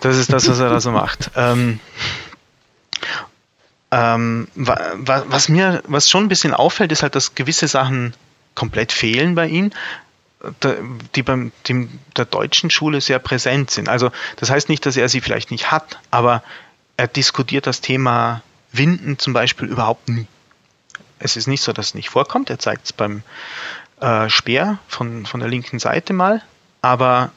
das ist das, was er da so macht. Ähm, ähm, was mir, was schon ein bisschen auffällt, ist halt, dass gewisse Sachen komplett fehlen bei ihm die beim dem, der deutschen Schule sehr präsent sind. Also das heißt nicht, dass er sie vielleicht nicht hat, aber er diskutiert das Thema Winden zum Beispiel überhaupt nie. Es ist nicht so, dass es nicht vorkommt. Er zeigt es beim äh, Speer von, von der linken Seite mal, aber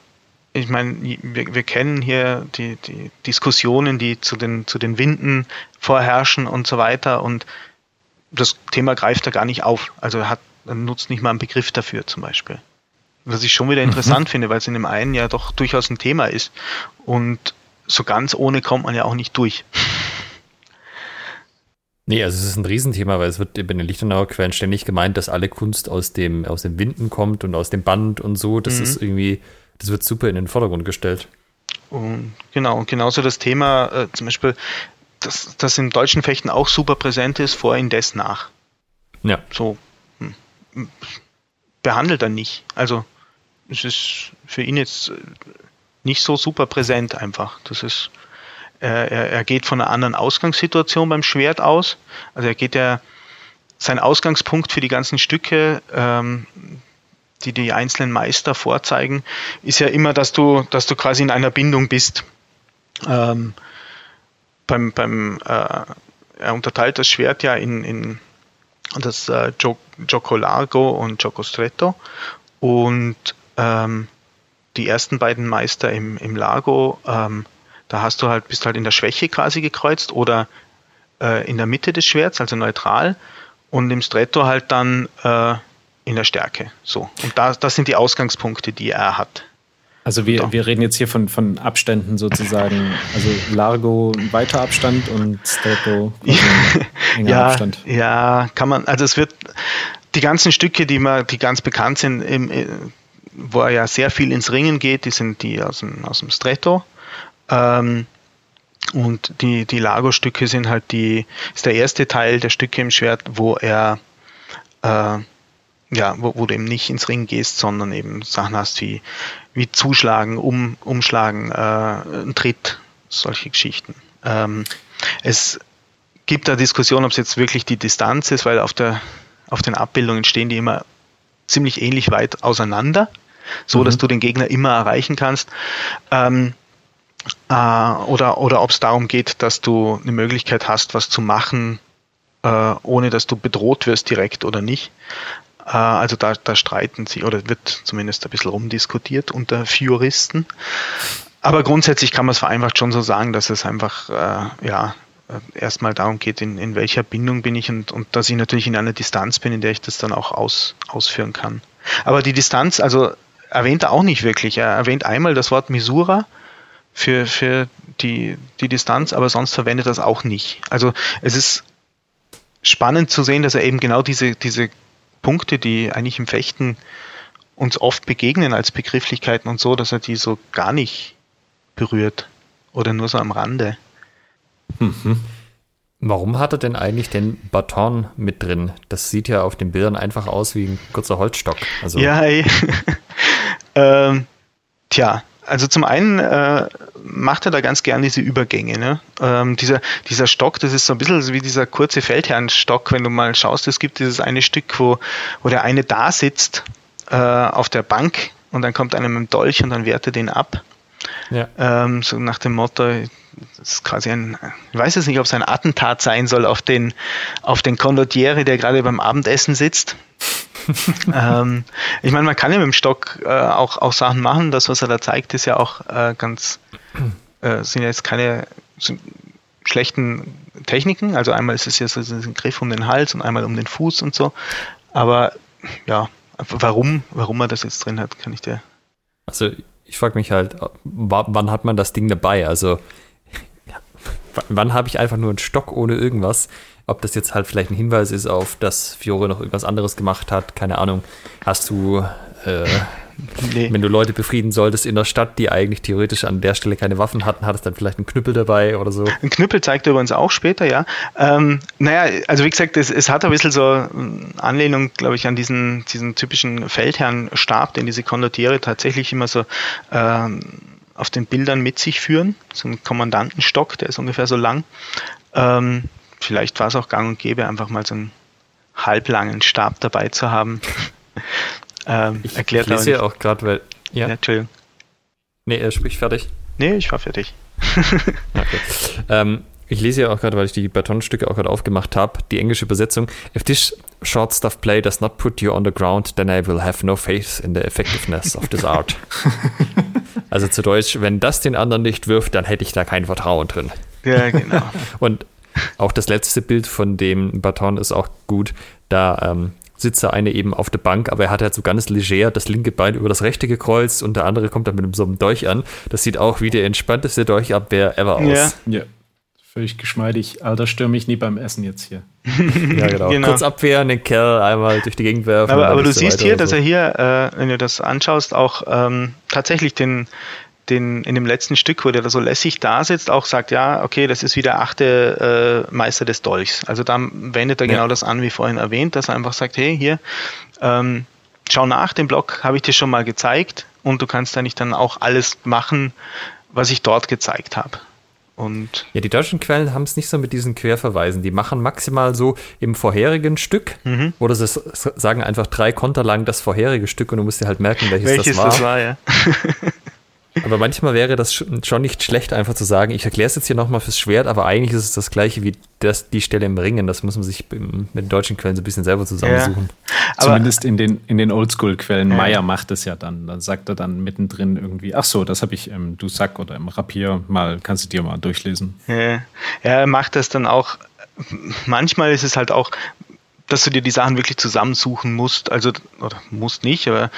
ich meine, wir, wir kennen hier die, die Diskussionen, die zu den, zu den Winden vorherrschen und so weiter und das Thema greift er gar nicht auf. Also er hat er nutzt nicht mal einen Begriff dafür zum Beispiel. Was ich schon wieder interessant mhm. finde, weil es in dem einen ja doch durchaus ein Thema ist. Und so ganz ohne kommt man ja auch nicht durch. Nee, also es ist ein Riesenthema, weil es wird in den Lichtenauer Quellen ständig gemeint, dass alle Kunst aus dem, aus dem Winden kommt und aus dem Band und so. Das mhm. ist irgendwie, das wird super in den Vordergrund gestellt. Und genau, und genauso das Thema, äh, zum Beispiel, dass das im deutschen Fechten auch super präsent ist, vor indes nach. Ja. So hm, behandelt er nicht. Also es ist für ihn jetzt nicht so super präsent einfach. Das ist, er, er geht von einer anderen Ausgangssituation beim Schwert aus. Also er geht ja, sein Ausgangspunkt für die ganzen Stücke, ähm, die die einzelnen Meister vorzeigen, ist ja immer, dass du, dass du quasi in einer Bindung bist. Ähm, beim, beim äh, er unterteilt das Schwert ja in, in das äh, Gioco Largo und Gioco Stretto. Und ähm, die ersten beiden Meister im, im Lago, ähm, da hast du halt, bist halt in der Schwäche quasi gekreuzt oder äh, in der Mitte des Schwerts, also neutral, und im Stretto halt dann äh, in der Stärke. So. Und da, das sind die Ausgangspunkte, die er hat. Also wir, wir reden jetzt hier von, von Abständen sozusagen, also Largo ein weiter Abstand und Stretto (laughs) enger ja, Abstand. Ja, kann man, also es wird die ganzen Stücke, die man, die ganz bekannt sind, im, äh, wo er ja sehr viel ins Ringen geht, die sind die aus dem, aus dem Stretto. Ähm, und die, die Lago-Stücke sind halt die, ist der erste Teil der Stücke im Schwert, wo er äh, ja, wo, wo, du eben nicht ins Ring gehst, sondern eben Sachen hast wie, wie Zuschlagen, um, Umschlagen, äh, ein Tritt, solche Geschichten. Ähm, es gibt da Diskussion, ob es jetzt wirklich die Distanz ist, weil auf, der, auf den Abbildungen stehen die immer ziemlich ähnlich weit auseinander, so mhm. dass du den Gegner immer erreichen kannst. Ähm, äh, oder oder ob es darum geht, dass du eine Möglichkeit hast, was zu machen, äh, ohne dass du bedroht wirst direkt oder nicht. Äh, also da, da streiten sie oder wird zumindest ein bisschen rumdiskutiert unter Juristen. Aber grundsätzlich kann man es vereinfacht schon so sagen, dass es einfach äh, ja äh, erstmal darum geht, in, in welcher Bindung bin ich und, und dass ich natürlich in einer Distanz bin, in der ich das dann auch aus, ausführen kann. Aber die Distanz, also erwähnt er auch nicht wirklich. Er erwähnt einmal das Wort Misura für, für die, die Distanz, aber sonst verwendet er das auch nicht. Also es ist spannend zu sehen, dass er eben genau diese, diese Punkte, die eigentlich im Fechten uns oft begegnen als Begrifflichkeiten und so, dass er die so gar nicht berührt oder nur so am Rande. Mhm. Warum hat er denn eigentlich den Baton mit drin? Das sieht ja auf den Bildern einfach aus wie ein kurzer Holzstock. Also ja, ey. (laughs) ähm, tja, also zum einen äh, macht er da ganz gern diese Übergänge. Ne? Ähm, dieser, dieser Stock, das ist so ein bisschen wie dieser kurze Feldherrnstock, wenn du mal schaust, es gibt dieses eine Stück, wo, wo der eine da sitzt äh, auf der Bank und dann kommt einer mit dem Dolch und dann wehrt er den ab. Ja. Ähm, so nach dem Motto, das ist quasi ein, ich weiß jetzt nicht, ob es ein Attentat sein soll auf den, auf den Condottiere, der gerade beim Abendessen sitzt. (laughs) ähm, ich meine, man kann ja mit dem Stock äh, auch, auch Sachen machen. Das, was er da zeigt, ist ja auch äh, ganz, äh, sind jetzt keine schlechten Techniken. Also einmal ist es ja so ein Griff um den Hals und einmal um den Fuß und so. Aber ja, warum, warum er das jetzt drin hat, kann ich dir. Also ich frage mich halt, wann hat man das Ding dabei? Also (laughs) wann habe ich einfach nur einen Stock ohne irgendwas? Ob das jetzt halt vielleicht ein Hinweis ist auf, dass Fiore noch irgendwas anderes gemacht hat, keine Ahnung. Hast du, äh, nee. wenn du Leute befrieden solltest in der Stadt, die eigentlich theoretisch an der Stelle keine Waffen hatten, hattest dann vielleicht einen Knüppel dabei oder so? Ein Knüppel zeigt er übrigens auch später, ja. Ähm, naja, also wie gesagt, es, es hat ein bisschen so Anlehnung, glaube ich, an diesen, diesen typischen Feldherrnstab, den diese Kondottiere tatsächlich immer so ähm, auf den Bildern mit sich führen. So ein Kommandantenstock, der ist ungefähr so lang. Ähm, vielleicht war es auch gang und gäbe, einfach mal so einen halblangen Stab dabei zu haben. (laughs) ähm, ich erklärt ich lese ja auch gerade, weil. Ja, ja Entschuldigung. Nee, er spricht fertig. Nee, ich war fertig. (laughs) okay. Ähm, ich lese ja auch gerade, weil ich die Batonstücke auch gerade aufgemacht habe, die englische Übersetzung. If this short stuff play does not put you on the ground, then I will have no faith in the effectiveness of this art. (laughs) also zu Deutsch, wenn das den anderen nicht wirft, dann hätte ich da kein Vertrauen drin. Ja, genau. Und auch das letzte Bild von dem Baton ist auch gut. Da ähm, sitzt der eine eben auf der Bank, aber er hat halt so ganz leger das linke Bein über das rechte gekreuzt und der andere kommt dann mit so einem Dolch an. Das sieht auch wie der entspannteste Dolchabwehr ever aus. Ja. ja. Völlig geschmeidig. Alter, stör mich nie beim Essen jetzt hier. (laughs) ja, genau. genau. Kurz abwehren, den Kerl einmal durch die Gegend werfen. Aber, aber du siehst hier, dass so. er hier, äh, wenn du das anschaust, auch ähm, tatsächlich den, den, in dem letzten Stück, wo der da so lässig da sitzt, auch sagt, ja, okay, das ist wie der achte äh, Meister des Dolchs. Also da wendet er ja. genau das an, wie vorhin erwähnt, dass er einfach sagt, hey, hier, ähm, schau nach, den Blog habe ich dir schon mal gezeigt und du kannst eigentlich dann auch alles machen, was ich dort gezeigt habe. Und ja, die deutschen Quellen haben es nicht so mit diesen Querverweisen. Die machen maximal so im vorherigen Stück, mhm. oder sie sagen einfach drei Konter lang das vorherige Stück und du musst dir halt merken, welches, welches das war. Das war ja. (laughs) Aber manchmal wäre das schon nicht schlecht, einfach zu sagen, ich erkläre es jetzt hier nochmal fürs Schwert, aber eigentlich ist es das gleiche wie das, die Stelle im Ringen. Das muss man sich mit den deutschen Quellen so ein bisschen selber zusammensuchen. Ja. Zumindest in den, in den Oldschool-Quellen. Ja. Meyer macht es ja dann. Dann sagt er dann mittendrin irgendwie, ach so, das habe ich im Dusack oder im Rapier mal, kannst du dir mal durchlesen. Ja, er macht das dann auch manchmal ist es halt auch, dass du dir die Sachen wirklich zusammensuchen musst, also oder musst nicht, aber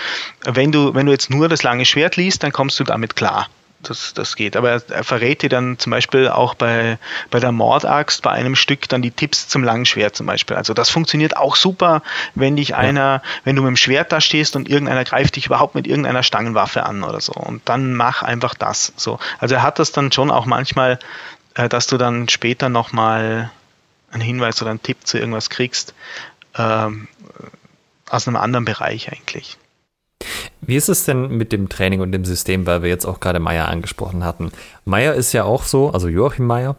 wenn du wenn du jetzt nur das lange Schwert liest, dann kommst du damit klar das, das geht. Aber er, er, verrät dir dann zum Beispiel auch bei, bei der Mordaxt, bei einem Stück, dann die Tipps zum langen Schwert zum Beispiel. Also das funktioniert auch super, wenn dich ja. einer, wenn du mit dem Schwert da stehst und irgendeiner greift dich überhaupt mit irgendeiner Stangenwaffe an oder so. Und dann mach einfach das. So. Also er hat das dann schon auch manchmal, äh, dass du dann später nochmal einen Hinweis oder einen Tipp zu irgendwas kriegst, ähm, aus einem anderen Bereich eigentlich. Wie ist es denn mit dem Training und dem System, weil wir jetzt auch gerade Meier angesprochen hatten? Meier ist ja auch so, also Joachim Meier,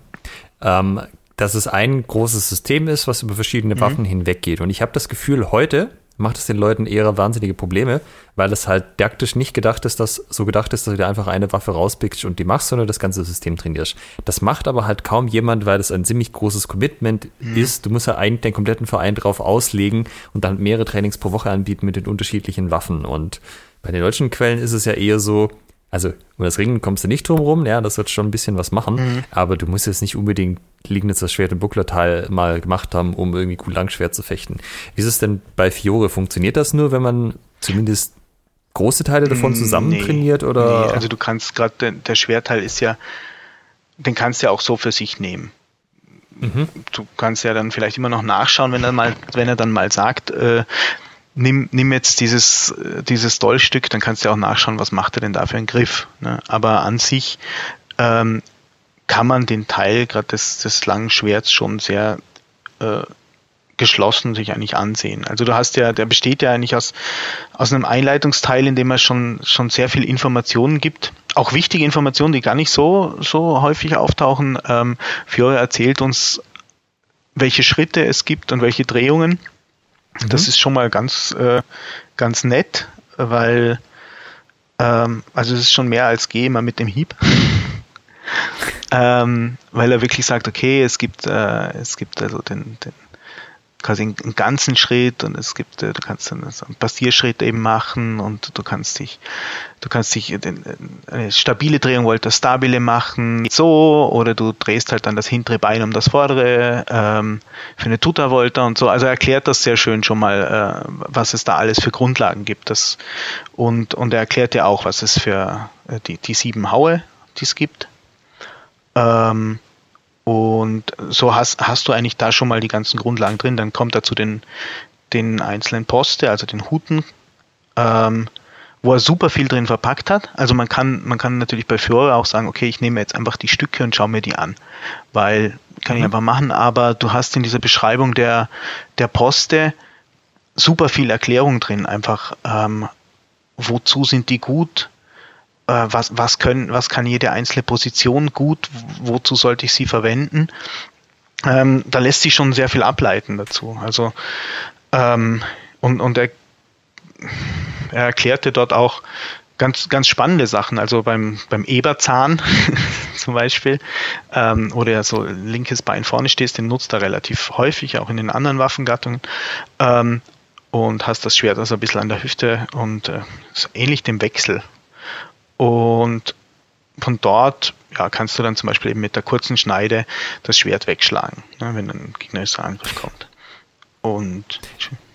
ähm, dass es ein großes System ist, was über verschiedene mhm. Waffen hinweggeht. Und ich habe das Gefühl, heute macht es den Leuten eher wahnsinnige Probleme, weil es halt taktisch nicht gedacht ist, dass so gedacht ist, dass du dir einfach eine Waffe rauspickst und die machst, sondern das ganze System trainierst. Das macht aber halt kaum jemand, weil das ein ziemlich großes Commitment mhm. ist. Du musst ja eigentlich den kompletten Verein drauf auslegen und dann mehrere Trainings pro Woche anbieten mit den unterschiedlichen Waffen. Und bei den deutschen Quellen ist es ja eher so, also um das Ringen kommst du nicht drum rum, ja, das wird schon ein bisschen was machen, mhm. aber du musst jetzt nicht unbedingt Liegnitz das Schwert im Bucklertal mal gemacht haben, um irgendwie cool Langschwert zu fechten. Wie ist es denn bei Fiore? Funktioniert das nur, wenn man zumindest große Teile davon zusammen nee, trainiert oder? Nee, also du kannst gerade, der, der Schwertteil ist ja, den kannst du ja auch so für sich nehmen. Mhm. Du kannst ja dann vielleicht immer noch nachschauen, wenn er mal, wenn er dann mal sagt, äh, nimm, nimm jetzt dieses, äh, dieses Dollstück, dann kannst du auch nachschauen, was macht er denn da für einen Griff. Ne? Aber an sich ähm, kann man den Teil gerade des, des langen Schwerts schon sehr äh, geschlossen sich eigentlich ansehen. Also du hast ja, der besteht ja eigentlich aus, aus einem Einleitungsteil, in dem er schon, schon sehr viel Informationen gibt. Auch wichtige Informationen, die gar nicht so, so häufig auftauchen. Ähm, Fiore erzählt uns, welche Schritte es gibt und welche Drehungen. Mhm. Das ist schon mal ganz, äh, ganz nett, weil ähm, also es ist schon mehr als geh mal mit dem Hieb. (laughs) ähm, weil er wirklich sagt, okay, es gibt, äh, es gibt also den, den quasi einen ganzen Schritt und es gibt, äh, du kannst dann einen Passierschritt eben machen und du kannst dich, du kannst dich eine stabile Drehung wollte stabile machen, so, oder du drehst halt dann das hintere Bein um das vordere ähm, für eine Tuta Volta und so. Also er erklärt das sehr schön schon mal, äh, was es da alles für Grundlagen gibt. Das, und, und er erklärt ja auch, was es für äh, die, die sieben Haue, die es gibt. Ähm, und so hast, hast du eigentlich da schon mal die ganzen Grundlagen drin. Dann kommt er zu den, den einzelnen Poste, also den Huten, ähm, wo er super viel drin verpackt hat. Also man kann, man kann natürlich bei Fiore auch sagen, okay, ich nehme jetzt einfach die Stücke und schaue mir die an. Weil kann ich mhm. einfach machen, aber du hast in dieser Beschreibung der, der Poste super viel Erklärung drin, einfach ähm, wozu sind die gut, was, was, können, was kann jede einzelne Position gut, wozu sollte ich sie verwenden. Ähm, da lässt sich schon sehr viel ableiten dazu. Also ähm, und, und er, er erklärte dort auch ganz, ganz spannende Sachen. Also beim, beim Eberzahn (laughs) zum Beispiel, ähm, wo du ja so linkes Bein vorne stehst, den nutzt er relativ häufig, auch in den anderen Waffengattungen. Ähm, und hast das Schwert also ein bisschen an der Hüfte und äh, ähnlich dem Wechsel. Und von dort ja, kannst du dann zum Beispiel eben mit der kurzen Schneide das Schwert wegschlagen, ne, wenn ein gegnerischer Angriff kommt. Und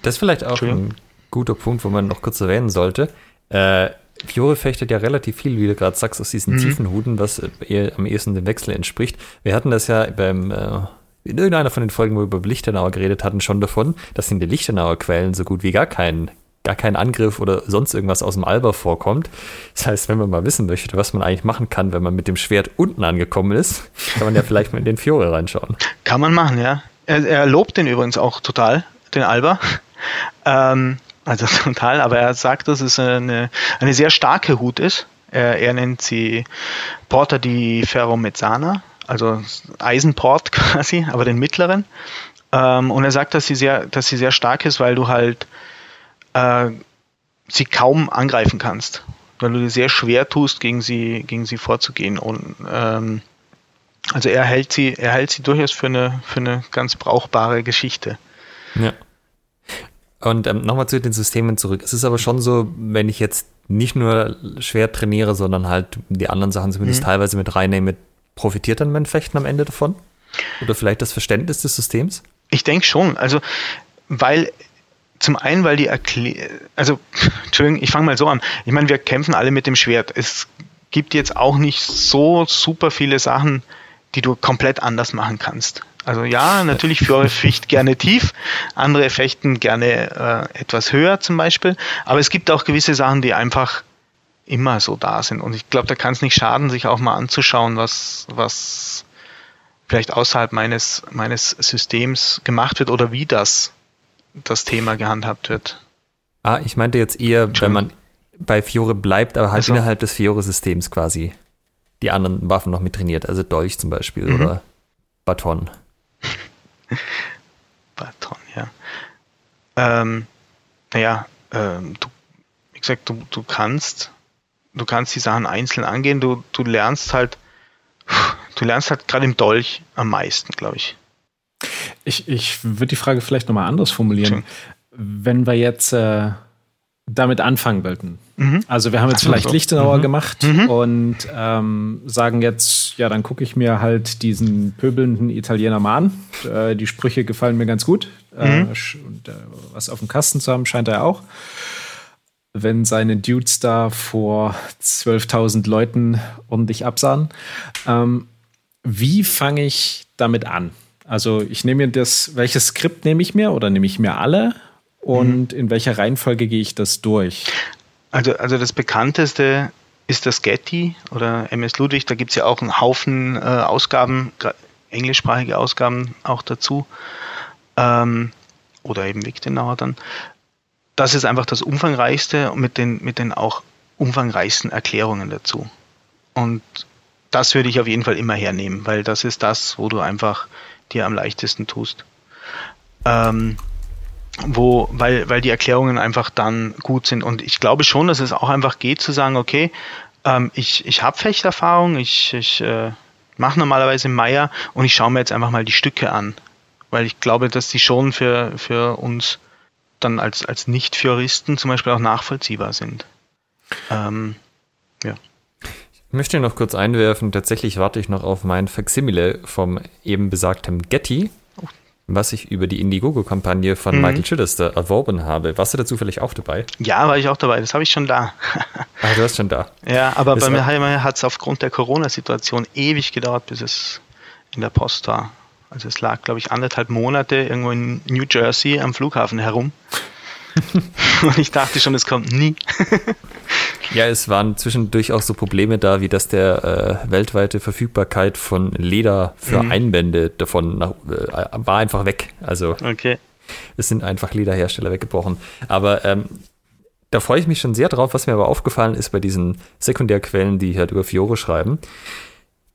das ist vielleicht auch ein guter Punkt, wo man noch kurz erwähnen sollte. Äh, Fiore fechtet ja relativ viel, wie du gerade sagst, aus diesen mhm. tiefen Huten, was eher am ehesten dem Wechsel entspricht. Wir hatten das ja beim äh, in irgendeiner von den Folgen, wo wir über Lichtenauer geredet hatten, schon davon, dass in den Lichtenauer Quellen so gut wie gar keinen gar kein Angriff oder sonst irgendwas aus dem Alber vorkommt. Das heißt, wenn man mal wissen möchte, was man eigentlich machen kann, wenn man mit dem Schwert unten angekommen ist, kann man ja vielleicht mal in den Fiore reinschauen. Kann man machen, ja. Er, er lobt den übrigens auch total, den Alba. Ähm, also (laughs) total, aber er sagt, dass es eine, eine sehr starke Hut ist. Er, er nennt sie Porta di Ferro Mezzana, also Eisenport (laughs) quasi, aber den mittleren. Ähm, und er sagt, dass sie sehr, dass sie sehr stark ist, weil du halt äh, sie kaum angreifen kannst, weil du dir sehr schwer tust, gegen sie, gegen sie vorzugehen. Und ähm, also er hält sie, er hält sie durchaus für eine, für eine ganz brauchbare Geschichte. Ja. Und ähm, nochmal zu den Systemen zurück. Es ist aber schon so, wenn ich jetzt nicht nur schwer trainiere, sondern halt die anderen Sachen zumindest mhm. teilweise mit reinnehme, profitiert dann mein Fechten am Ende davon? Oder vielleicht das Verständnis des Systems? Ich denke schon. Also, weil zum einen, weil die Erklärung, also, (laughs) Entschuldigung, ich fange mal so an. Ich meine, wir kämpfen alle mit dem Schwert. Es gibt jetzt auch nicht so super viele Sachen, die du komplett anders machen kannst. Also ja, natürlich für Ficht gerne tief, andere fechten gerne äh, etwas höher zum Beispiel, aber es gibt auch gewisse Sachen, die einfach immer so da sind. Und ich glaube, da kann es nicht schaden, sich auch mal anzuschauen, was, was vielleicht außerhalb meines, meines Systems gemacht wird oder wie das, das Thema gehandhabt wird. Ah, ich meinte jetzt eher, wenn man bei Fiore bleibt, aber halt also. innerhalb des Fiore-Systems quasi die anderen Waffen noch mit trainiert, also Dolch zum Beispiel mhm. oder Baton. (laughs) Baton, ja. Ähm, naja, ähm, du, wie gesagt, du, du kannst, du kannst die Sachen einzeln angehen, du, du lernst halt, du lernst halt gerade im Dolch am meisten, glaube ich. Ich, ich würde die Frage vielleicht nochmal anders formulieren. Wenn wir jetzt äh, damit anfangen wollten. Mhm. Also wir haben jetzt vielleicht so. Lichtenauer mhm. gemacht mhm. und ähm, sagen jetzt, ja, dann gucke ich mir halt diesen pöbelnden Italiener mal an. Äh, die Sprüche gefallen mir ganz gut. Äh, mhm. und, äh, was auf dem Kasten zu haben, scheint er auch. Wenn seine Dudes da vor 12.000 Leuten ordentlich absahen. Ähm, wie fange ich damit an? Also ich nehme mir das, welches Skript nehme ich mir oder nehme ich mir alle? und mhm. in welcher Reihenfolge gehe ich das durch? Also, also das bekannteste ist das Getty oder MS Ludwig. Da gibt es ja auch einen Haufen äh, Ausgaben, englischsprachige Ausgaben auch dazu. Ähm, oder eben Wichtenauer dann. Das ist einfach das umfangreichste mit den, mit den auch umfangreichsten Erklärungen dazu. Und das würde ich auf jeden Fall immer hernehmen, weil das ist das, wo du einfach dir am leichtesten tust. Ähm, wo, weil, weil die Erklärungen einfach dann gut sind. Und ich glaube schon, dass es auch einfach geht zu sagen, okay, ähm, ich, ich habe Fechterfahrung, ich, ich äh, mache normalerweise Meier und ich schaue mir jetzt einfach mal die Stücke an. Weil ich glaube, dass die schon für, für uns dann als, als Nicht-Fioristen zum Beispiel auch nachvollziehbar sind. Ähm, ja. Ich möchte noch kurz einwerfen, tatsächlich warte ich noch auf mein Faximile vom eben besagten Getty was ich über die Indiegogo-Kampagne von mhm. Michael Chillister erworben habe. Warst du dazu vielleicht auch dabei? Ja, war ich auch dabei. Das habe ich schon da. (laughs) ah, du hast schon da. Ja, aber das bei mir hat es aufgrund der Corona-Situation ewig gedauert, bis es in der Post war. Also es lag, glaube ich, anderthalb Monate irgendwo in New Jersey am Flughafen herum. (laughs) Und ich dachte schon, es kommt nie. (laughs) ja, es waren zwischendurch auch so Probleme da, wie dass der äh, weltweite Verfügbarkeit von Leder für mhm. Einbände davon nach, äh, war einfach weg. Also okay. es sind einfach Lederhersteller weggebrochen. Aber ähm, da freue ich mich schon sehr drauf. Was mir aber aufgefallen ist bei diesen Sekundärquellen, die halt über Fiore schreiben,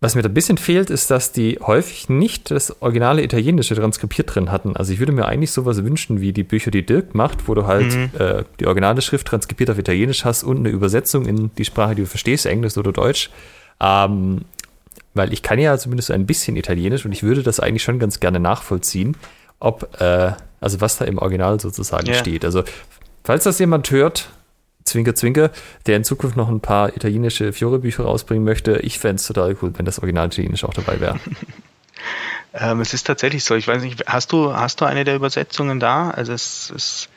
was mir da ein bisschen fehlt, ist, dass die häufig nicht das originale Italienische transkribiert drin hatten. Also ich würde mir eigentlich sowas wünschen, wie die Bücher, die Dirk macht, wo du halt mhm. äh, die originale Schrift transkribiert auf Italienisch hast und eine Übersetzung in die Sprache, die du verstehst, Englisch oder Deutsch. Ähm, weil ich kann ja zumindest ein bisschen Italienisch und ich würde das eigentlich schon ganz gerne nachvollziehen, ob, äh, also was da im Original sozusagen yeah. steht. Also falls das jemand hört, Zwinker, Zwinker, der in Zukunft noch ein paar italienische Fiore-Bücher rausbringen möchte. Ich fände es total cool, wenn das Original Italienisch auch dabei wäre. (laughs) ähm, es ist tatsächlich so. Ich weiß nicht, hast du, hast du eine der Übersetzungen da? Also es ist.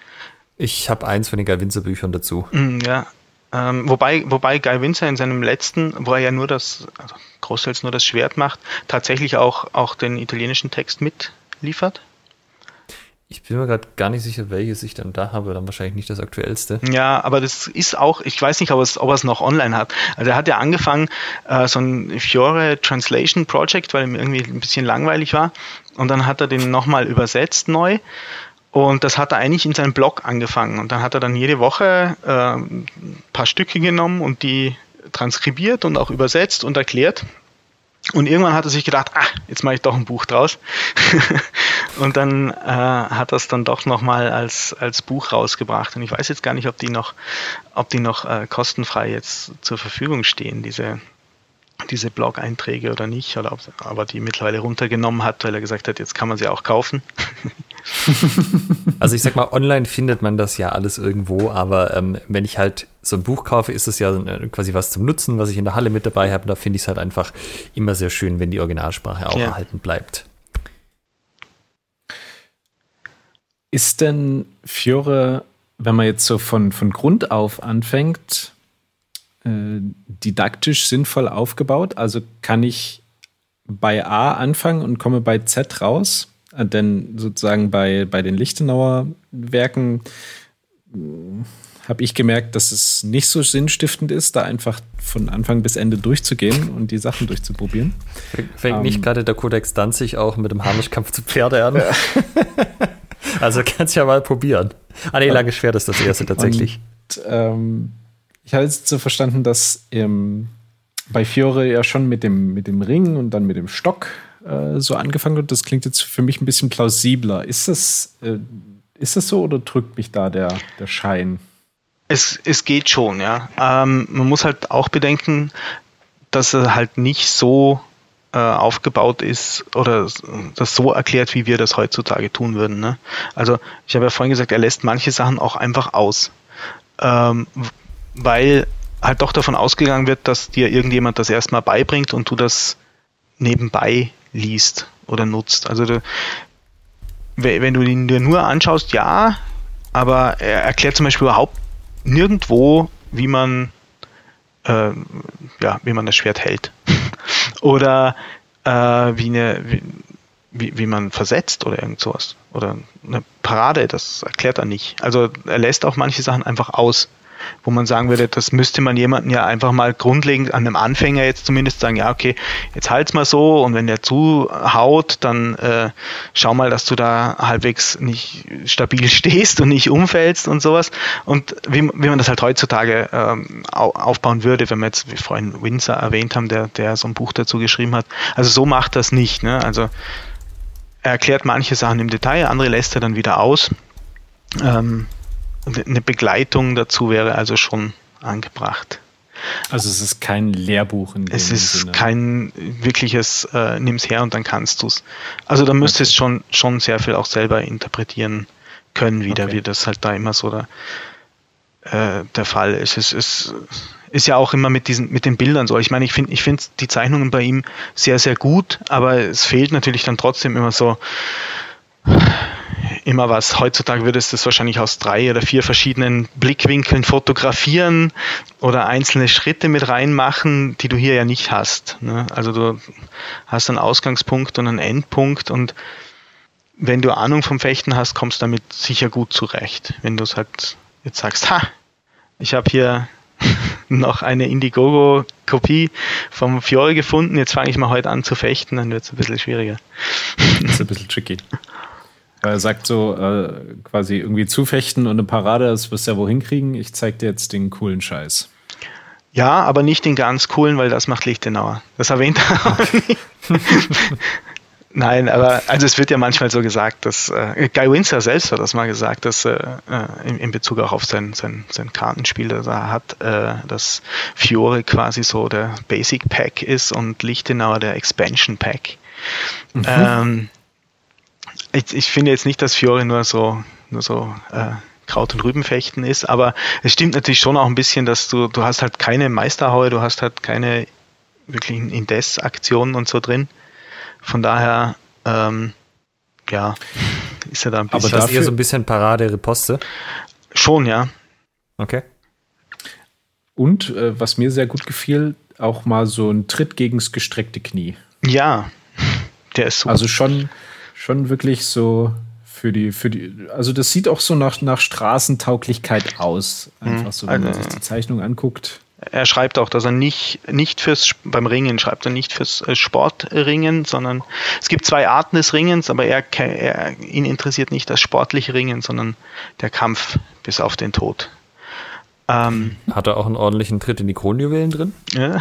Ich habe eins von den Guy Winzer Büchern dazu. Mm, ja. Ähm, wobei, wobei Guy Winzer in seinem letzten, wo er ja nur das, also großteils nur das Schwert macht, tatsächlich auch, auch den italienischen Text mitliefert. Ich bin mir gerade gar nicht sicher, welches ich dann da habe, dann wahrscheinlich nicht das aktuellste. Ja, aber das ist auch, ich weiß nicht, ob er es, noch online hat. Also er hat ja angefangen, äh, so ein Fiore Translation Project, weil ihm irgendwie ein bisschen langweilig war. Und dann hat er den nochmal übersetzt neu. Und das hat er eigentlich in seinem Blog angefangen. Und dann hat er dann jede Woche äh, ein paar Stücke genommen und die transkribiert und auch übersetzt und erklärt. Und irgendwann hat er sich gedacht, ah, jetzt mache ich doch ein Buch draus. (laughs) und dann äh, hat er es dann doch nochmal als, als Buch rausgebracht. Und ich weiß jetzt gar nicht, ob die noch, ob die noch äh, kostenfrei jetzt zur Verfügung stehen, diese, diese Blog-Einträge oder nicht, oder ob aber die mittlerweile runtergenommen hat, weil er gesagt hat, jetzt kann man sie auch kaufen. (laughs) (laughs) also ich sag mal, online findet man das ja alles irgendwo, aber ähm, wenn ich halt so ein Buch kaufe, ist es ja äh, quasi was zum Nutzen, was ich in der Halle mit dabei habe. Da finde ich es halt einfach immer sehr schön, wenn die Originalsprache auch ja. erhalten bleibt. Ist denn Fiore, wenn man jetzt so von, von Grund auf anfängt, äh, didaktisch sinnvoll aufgebaut? Also kann ich bei A anfangen und komme bei Z raus? Denn sozusagen bei, bei den Lichtenauer Werken habe ich gemerkt, dass es nicht so sinnstiftend ist, da einfach von Anfang bis Ende durchzugehen und die Sachen durchzuprobieren. Fängt ähm, nicht gerade der Kodex Danzig auch mit dem Harnischkampf zu Pferde an? (laughs) also kannst du ja mal probieren. Ah nee, lange Schwert ist das erste tatsächlich. Und, ähm, ich habe jetzt so verstanden, dass im, bei Fiore ja schon mit dem, mit dem Ring und dann mit dem Stock äh, so angefangen wird. Das klingt jetzt für mich ein bisschen plausibler. Ist das, äh, ist das so oder drückt mich da der, der Schein? Es, es geht schon, ja. Ähm, man muss halt auch bedenken, dass er halt nicht so äh, aufgebaut ist oder das so erklärt, wie wir das heutzutage tun würden. Ne? Also ich habe ja vorhin gesagt, er lässt manche Sachen auch einfach aus, ähm, weil halt doch davon ausgegangen wird, dass dir irgendjemand das erstmal beibringt und du das nebenbei liest oder nutzt. Also du, wenn du ihn dir nur anschaust, ja, aber er erklärt zum Beispiel überhaupt nirgendwo, wie man, äh, ja, wie man das Schwert hält. (laughs) oder äh, wie, eine, wie, wie, man versetzt oder irgend sowas. Oder eine Parade, das erklärt er nicht. Also er lässt auch manche Sachen einfach aus wo man sagen würde, das müsste man jemanden ja einfach mal grundlegend an einem Anfänger jetzt zumindest sagen, ja, okay, jetzt halt's mal so und wenn der zuhaut, dann äh, schau mal, dass du da halbwegs nicht stabil (laughs) stehst und nicht umfällst und sowas. Und wie, wie man das halt heutzutage ähm, aufbauen würde, wenn wir jetzt, wie vorhin Windsor erwähnt haben, der, der so ein Buch dazu geschrieben hat. Also so macht das nicht. Ne? Also er erklärt manche Sachen im Detail, andere lässt er dann wieder aus. Ähm, eine Begleitung dazu wäre also schon angebracht. Also es ist kein Lehrbuch in dem Es ist Sinne. kein wirkliches äh, nimm's her und dann kannst du's. Also da müsstest okay. schon schon sehr viel auch selber interpretieren können wieder, okay. wie das halt da immer so der, äh, der Fall ist. Es ist, ist ja auch immer mit diesen mit den Bildern so. Ich meine, ich finde ich finde die Zeichnungen bei ihm sehr sehr gut, aber es fehlt natürlich dann trotzdem immer so immer was. Heutzutage würdest du es wahrscheinlich aus drei oder vier verschiedenen Blickwinkeln fotografieren oder einzelne Schritte mit reinmachen, die du hier ja nicht hast. Ne? Also du hast einen Ausgangspunkt und einen Endpunkt und wenn du Ahnung vom Fechten hast, kommst du damit sicher gut zurecht. Wenn du es halt jetzt sagst, ha, ich habe hier (laughs) noch eine Indiegogo-Kopie vom Fiore gefunden, jetzt fange ich mal heute an zu fechten, dann wird es ein bisschen schwieriger. Das ist ein bisschen tricky. Er sagt so äh, quasi irgendwie zufechten und eine Parade, das wirst du ja wohin kriegen. Ich zeig dir jetzt den coolen Scheiß. Ja, aber nicht den ganz coolen, weil das macht Lichtenauer. Das erwähnt er auch nicht. (laughs) Nein, aber also es wird ja manchmal so gesagt, dass äh, Guy Windsor selbst hat das mal gesagt, dass äh, äh, in, in Bezug auch auf sein, sein, sein Kartenspiel, das er hat, äh, dass Fiore quasi so der Basic Pack ist und Lichtenauer der Expansion Pack. Mhm. Ähm, ich, ich finde jetzt nicht, dass Fiore nur so, nur so äh, Kraut- und Rübenfechten ist, aber es stimmt natürlich schon auch ein bisschen, dass du, du hast halt keine Meisterhaue, du hast halt keine wirklichen Indes-Aktionen und so drin. Von daher, ähm, ja, ist er da ein bisschen. Aber das ist eher so ein bisschen Parade-Riposte? Schon, ja. Okay. Und äh, was mir sehr gut gefiel, auch mal so ein Tritt gegens gestreckte Knie. Ja, der ist super. Also schon, schon wirklich so für die, für die, also das sieht auch so nach, nach Straßentauglichkeit aus. Einfach so, wenn man sich die Zeichnung anguckt. Er schreibt auch, dass er nicht, nicht fürs, beim Ringen schreibt er nicht fürs äh, Sportringen, sondern es gibt zwei Arten des Ringens, aber er, er, ihn interessiert nicht das sportliche Ringen, sondern der Kampf bis auf den Tod. Ähm, hat er auch einen ordentlichen Tritt in die Kronjuwelen drin? Ja,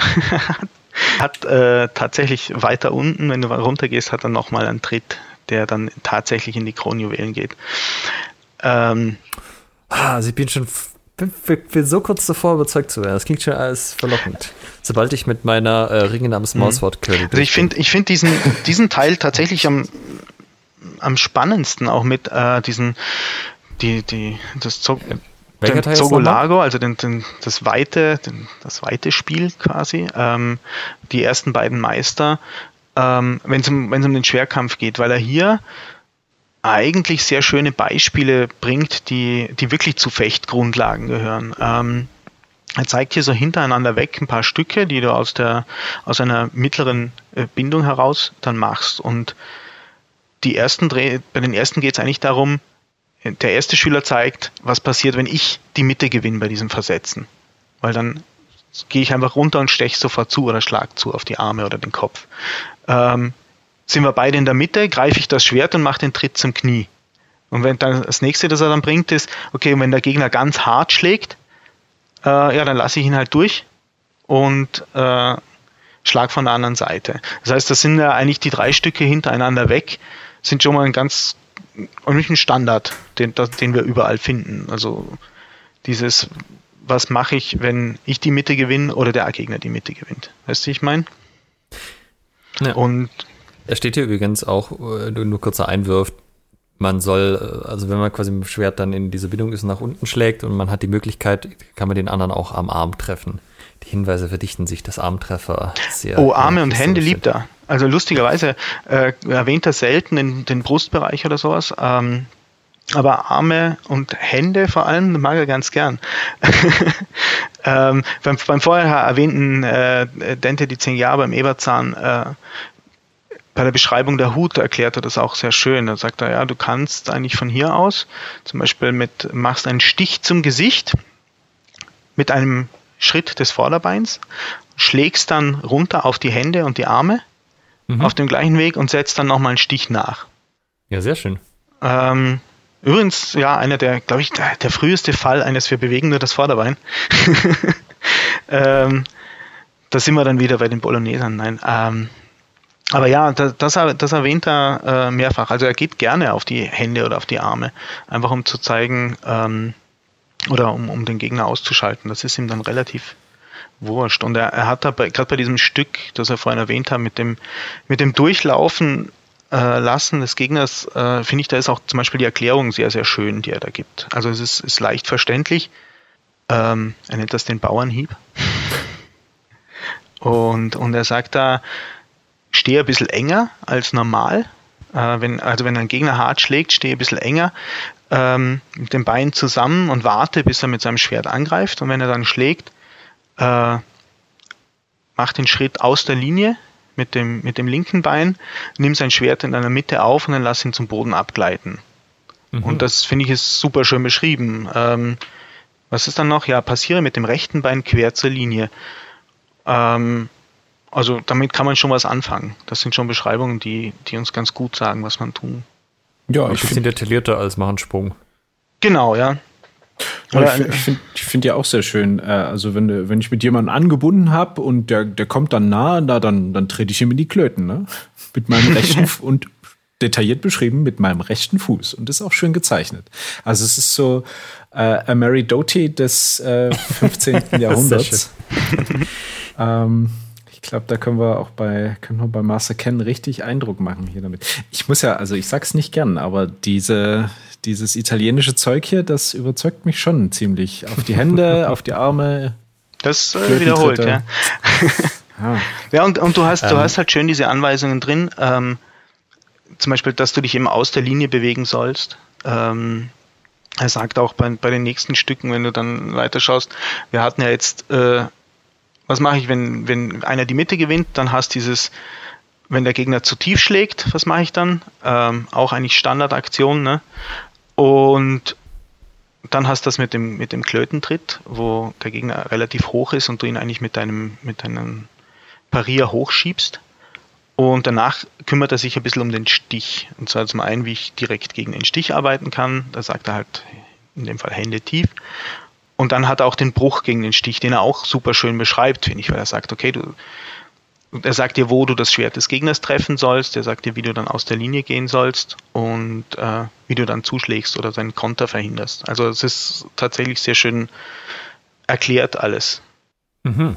(laughs) hat äh, tatsächlich weiter unten, wenn du runtergehst, hat er nochmal einen Tritt der dann tatsächlich in die Kronjuwelen geht. Ähm, ah, also ich bin schon bin, bin, so kurz davor überzeugt zu werden. Das klingt schon alles verlockend. Sobald ich mit meiner äh, Ringe namens mhm. Mauswort Curly. Also ich finde ich find diesen, diesen Teil tatsächlich am, am spannendsten, auch mit äh, diesen, die, die, das Zog den Zogolago, also den, den, das weite, den, das weite Spiel quasi. Ähm, die ersten beiden Meister ähm, wenn es um, um den Schwerkampf geht, weil er hier eigentlich sehr schöne Beispiele bringt, die, die wirklich zu Fechtgrundlagen gehören. Ähm, er zeigt hier so hintereinander weg ein paar Stücke, die du aus, der, aus einer mittleren äh, Bindung heraus dann machst. Und die ersten Dreh, bei den ersten geht es eigentlich darum, der erste Schüler zeigt, was passiert, wenn ich die Mitte gewinne bei diesem Versetzen. Weil dann gehe ich einfach runter und steche sofort zu oder schlag zu auf die Arme oder den Kopf. Ähm, sind wir beide in der Mitte, greife ich das Schwert und mache den Tritt zum Knie. Und wenn dann das nächste, das er dann bringt, ist, okay, wenn der Gegner ganz hart schlägt, äh, ja, dann lasse ich ihn halt durch und äh, schlag von der anderen Seite. Das heißt, das sind ja eigentlich die drei Stücke hintereinander weg, sind schon mal ein ganz ein Standard, den, den wir überall finden. Also dieses, was mache ich, wenn ich die Mitte gewinne oder der Gegner die Mitte gewinnt. Weißt du, ich meine? Ja. Und er steht hier übrigens auch, äh, nur kurzer Einwurf, man soll, äh, also wenn man quasi mit dem Schwert dann in diese Bindung ist, nach unten schlägt und man hat die Möglichkeit, kann man den anderen auch am Arm treffen. Die Hinweise verdichten sich, dass Armtreffer sehr. Oh, Arme und Hände liebt er. Also lustigerweise äh, erwähnt er selten den, den Brustbereich oder sowas. Ähm, aber Arme und Hände vor allem mag er ganz gern. (laughs) ähm, beim, beim vorher erwähnten äh, Dente die 10 Jahre beim Eberzahn äh, bei der Beschreibung der Hut erklärt er das auch sehr schön. Da sagt er, ja, du kannst eigentlich von hier aus zum Beispiel mit, machst einen Stich zum Gesicht mit einem Schritt des Vorderbeins, schlägst dann runter auf die Hände und die Arme mhm. auf dem gleichen Weg und setzt dann nochmal einen Stich nach. Ja, sehr schön. Ähm, übrigens, ja, einer der, glaube ich, der, der, früheste Fall eines, wir bewegen nur das Vorderbein. (laughs) ähm, da sind wir dann wieder bei den Bolognesern. Nein, ähm, aber ja, das, das, erwähnt er äh, mehrfach. Also er geht gerne auf die Hände oder auf die Arme, einfach um zu zeigen ähm, oder um, um den Gegner auszuschalten. Das ist ihm dann relativ wurscht. Und er, er hat da gerade bei diesem Stück, das er vorhin erwähnt hat, mit dem, mit dem Durchlaufen äh, lassen des Gegners, äh, finde ich, da ist auch zum Beispiel die Erklärung sehr, sehr schön, die er da gibt. Also es ist, ist leicht verständlich. Ähm, er nennt das den Bauernhieb. (laughs) und, und er sagt da, stehe ein bisschen enger als normal. Äh, wenn, also wenn ein Gegner hart schlägt, stehe ein bisschen enger ähm, mit den Beinen zusammen und warte, bis er mit seinem Schwert angreift. Und wenn er dann schlägt, äh, mach den Schritt aus der Linie mit dem, mit dem linken Bein, nimm sein Schwert in deiner Mitte auf und dann lass ihn zum Boden abgleiten. Mhm. Und das finde ich ist super schön beschrieben. Ähm, was ist dann noch? Ja, passiere mit dem rechten Bein quer zur Linie. Ähm, also damit kann man schon was anfangen. Das sind schon Beschreibungen, die, die uns ganz gut sagen, was man tun. Ja, ich finde detaillierter als machen Sprung. Genau, ja. Oder ich finde find ja auch sehr schön, äh, also wenn, wenn ich mit jemandem angebunden habe und der, der kommt dann nah, da, dann, dann trete ich ihm in die Klöten, ne? Mit meinem (laughs) rechten und detailliert beschrieben mit meinem rechten Fuß und ist auch schön gezeichnet. Also es ist so äh, Mary Doty des äh, (laughs) 15. Jahrhunderts. ähm, glaube, da können wir auch bei, können wir bei Master Ken richtig Eindruck machen hier damit. Ich muss ja, also ich sag's nicht gern, aber diese, dieses italienische Zeug hier, das überzeugt mich schon ziemlich. Auf die Hände, (laughs) auf die Arme. Das äh, wiederholt, ja. ja. Ja, und, und du hast, ähm, du hast halt schön diese Anweisungen drin. Ähm, zum Beispiel, dass du dich eben aus der Linie bewegen sollst. Ähm, er sagt auch bei, bei den nächsten Stücken, wenn du dann weiter schaust, wir hatten ja jetzt äh, was mache ich, wenn, wenn einer die Mitte gewinnt, dann hast dieses, wenn der Gegner zu tief schlägt, was mache ich dann? Ähm, auch eigentlich Standardaktion, ne? Und dann hast du das mit dem, mit dem Klötentritt, wo der Gegner relativ hoch ist und du ihn eigentlich mit deinem, mit deinem Parier hochschiebst. Und danach kümmert er sich ein bisschen um den Stich. Und zwar zum einen, wie ich direkt gegen den Stich arbeiten kann. Da sagt er halt in dem Fall Hände tief. Und dann hat er auch den Bruch gegen den Stich, den er auch super schön beschreibt, finde ich, weil er sagt, okay, du, er sagt dir, wo du das Schwert des Gegners treffen sollst, er sagt dir, wie du dann aus der Linie gehen sollst und äh, wie du dann zuschlägst oder seinen Konter verhinderst. Also es ist tatsächlich sehr schön erklärt alles. Mhm.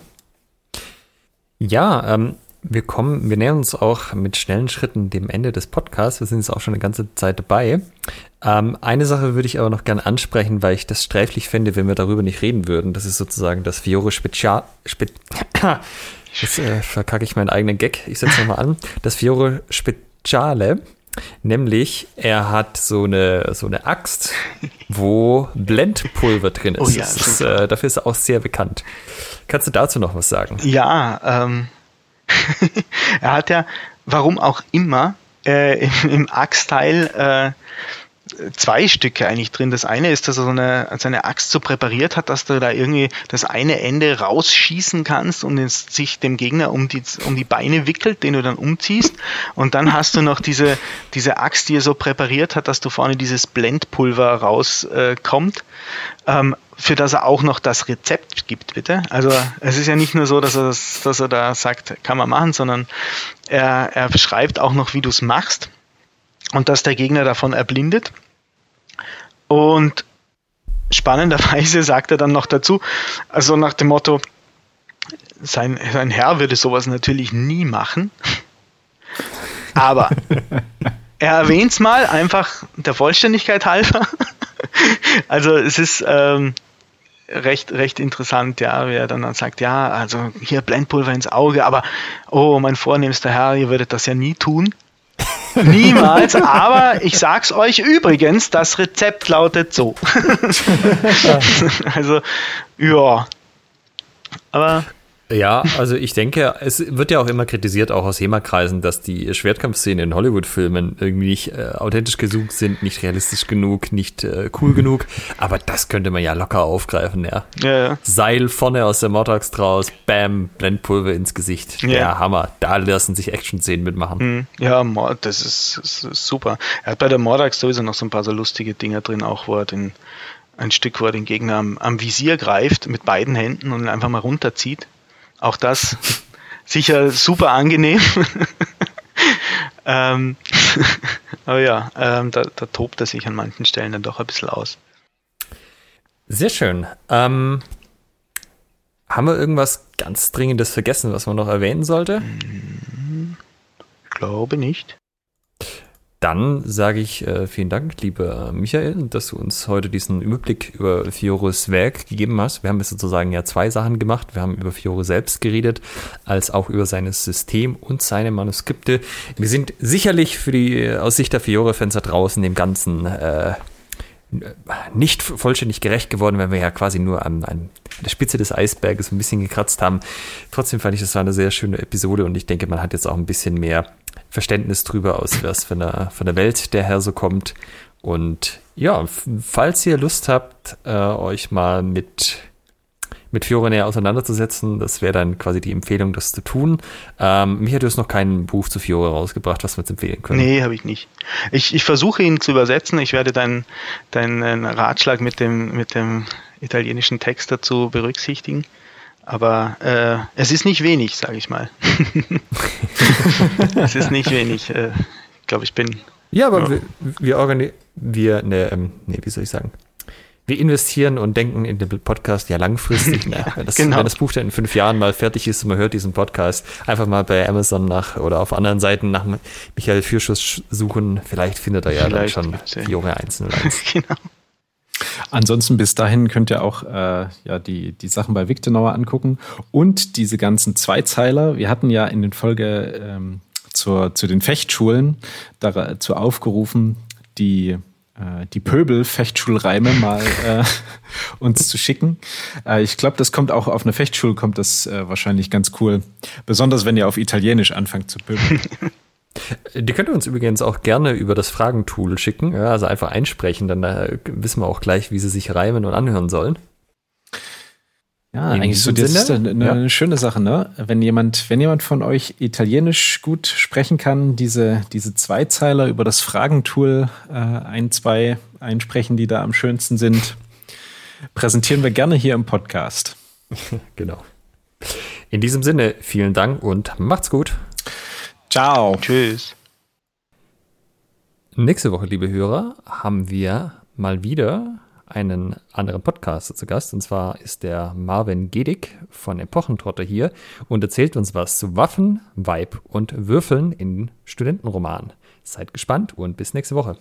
Ja, ähm, wir kommen, wir nähern uns auch mit schnellen Schritten dem Ende des Podcasts. Wir sind jetzt auch schon eine ganze Zeit dabei. Ähm, eine Sache würde ich aber noch gerne ansprechen, weil ich das sträflich fände, wenn wir darüber nicht reden würden. Das ist sozusagen das Fiore Spezial. Spe Jetzt (coughs) äh, verkacke ich meinen eigenen Gag. Ich setze nochmal an. Das Fiore Speziale Nämlich, er hat so eine, so eine Axt, wo Blendpulver drin ist. Oh ja, ist äh, dafür ist er auch sehr bekannt. Kannst du dazu noch was sagen? Ja, ähm, (laughs) er hat ja, warum auch immer, äh, im, im Axtteil äh, zwei Stücke eigentlich drin. Das eine ist, dass er so eine, seine Axt so präpariert hat, dass du da irgendwie das eine Ende rausschießen kannst und es sich dem Gegner um die, um die Beine wickelt, den du dann umziehst. Und dann hast du noch diese, diese Axt, die er so präpariert hat, dass du vorne dieses Blendpulver rauskommt. Äh, ähm, für das er auch noch das Rezept gibt, bitte. Also es ist ja nicht nur so, dass er, das, dass er da sagt, kann man machen, sondern er, er beschreibt auch noch, wie du es machst und dass der Gegner davon erblindet. Und spannenderweise sagt er dann noch dazu, also nach dem Motto, sein, sein Herr würde sowas natürlich nie machen. Aber (laughs) er erwähnt es mal einfach der Vollständigkeit halber. also es ist ähm, recht, recht interessant, ja, wie er dann, dann sagt, ja, also hier Blendpulver ins Auge, aber oh, mein vornehmster Herr, ihr würdet das ja nie tun. (laughs) Niemals, aber ich sag's euch übrigens, das Rezept lautet so. (laughs) (laughs) also, ja. Aber ja, also ich denke, es wird ja auch immer kritisiert, auch aus HEMA-Kreisen, dass die Schwertkampfszenen in Hollywood-Filmen irgendwie nicht äh, authentisch genug sind, nicht realistisch genug, nicht äh, cool genug. Aber das könnte man ja locker aufgreifen, ja. ja, ja. Seil vorne aus der Mordax draus, bam, Blendpulver ins Gesicht. Ja, Ja. Hammer. Da lassen sich Action-Szenen mitmachen. Hm, Ja, Mord, das ist, das ist super. Er hat bei der Mordax sowieso noch so ein paar so lustige Dinger drin, auch wo er den, ein Stück, wo er den Gegner am, am Visier greift mit beiden Händen und einfach mal runterzieht. Auch das sicher super angenehm. (laughs) ähm, (laughs) aber ja, ähm, da, da tobt er sich an manchen Stellen dann doch ein bisschen aus. Sehr schön. Ähm, haben wir irgendwas ganz Dringendes vergessen, was man noch erwähnen sollte? Ich glaube nicht. Dann sage ich äh, vielen Dank, lieber Michael, dass du uns heute diesen Überblick über Fioros Werk gegeben hast. Wir haben jetzt sozusagen ja zwei Sachen gemacht. Wir haben über Fiore selbst geredet, als auch über sein System und seine Manuskripte. Wir sind sicherlich für die aus Sicht der Fiore-Fans da draußen dem Ganzen äh, nicht vollständig gerecht geworden, wenn wir ja quasi nur an, an der Spitze des Eisberges ein bisschen gekratzt haben. Trotzdem fand ich, das war eine sehr schöne Episode und ich denke, man hat jetzt auch ein bisschen mehr Verständnis drüber, aus was von der, von der Welt der Herr so kommt. Und ja, falls ihr Lust habt, äh, euch mal mit, mit Fiore näher auseinanderzusetzen, das wäre dann quasi die Empfehlung, das zu tun. Ähm, mich hat jetzt noch kein Buch zu Fiore rausgebracht, was wir uns empfehlen können. Nee, habe ich nicht. Ich, ich versuche ihn zu übersetzen. Ich werde deinen deinen Ratschlag mit dem, mit dem italienischen Text dazu berücksichtigen. Aber äh, es ist nicht wenig, sage ich mal. (laughs) (laughs) es ist nicht wenig. Äh, ich glaube, ich bin. Ja, aber Ja. wir, wir organisieren, wir, ne, ähm, nee, wie soll ich sagen? Wir investieren und denken in den Podcast ja langfristig. (laughs) Ne? Wenn, das, genau. wenn das Buch dann in fünf Jahren mal fertig ist und man hört diesen Podcast, einfach mal bei Amazon nach oder auf anderen Seiten nach Michael Fürschuss suchen. Vielleicht findet er ja Vielleicht dann schon ja. Fiore 101. (laughs) genau. Ansonsten bis dahin könnt ihr auch äh, ja, die, die Sachen bei Victenauer angucken und diese ganzen Zweizeiler. Wir hatten ja in den Folge ähm, zur, zu den Fechtschulen dazu aufgerufen, die, die Pöbel-Fechtschulreime mal äh, (laughs) uns zu schicken. Äh, ich glaube, das kommt auch auf eine Fechtschule, kommt das äh, wahrscheinlich ganz cool. Besonders wenn ihr auf Italienisch anfangt zu pöbeln. (laughs) Die könnt ihr uns übrigens auch gerne über das Fragentool schicken. Ja, also einfach einsprechen, dann äh, wissen wir auch gleich, wie sie sich reimen und anhören sollen. Ja, In eigentlich so das ist Sinne, eine, ja. eine schöne Sache, ne? Wenn jemand, wenn jemand von euch Italienisch gut sprechen kann, diese, diese Zweizeiler über das Fragentool äh, ein, zwei einsprechen, die da am schönsten sind, präsentieren wir gerne hier im Podcast. (laughs) Genau. In diesem Sinne, vielen Dank und macht's gut. Ciao. Tschüss. Nächste Woche, liebe Hörer, haben wir mal wieder einen anderen Podcaster zu Gast. Und zwar ist der Marvin Gedig von Epochentrotter hier und erzählt uns was zu Waffen, Weib und Würfeln in Studentenromanen. Seid gespannt und bis nächste Woche.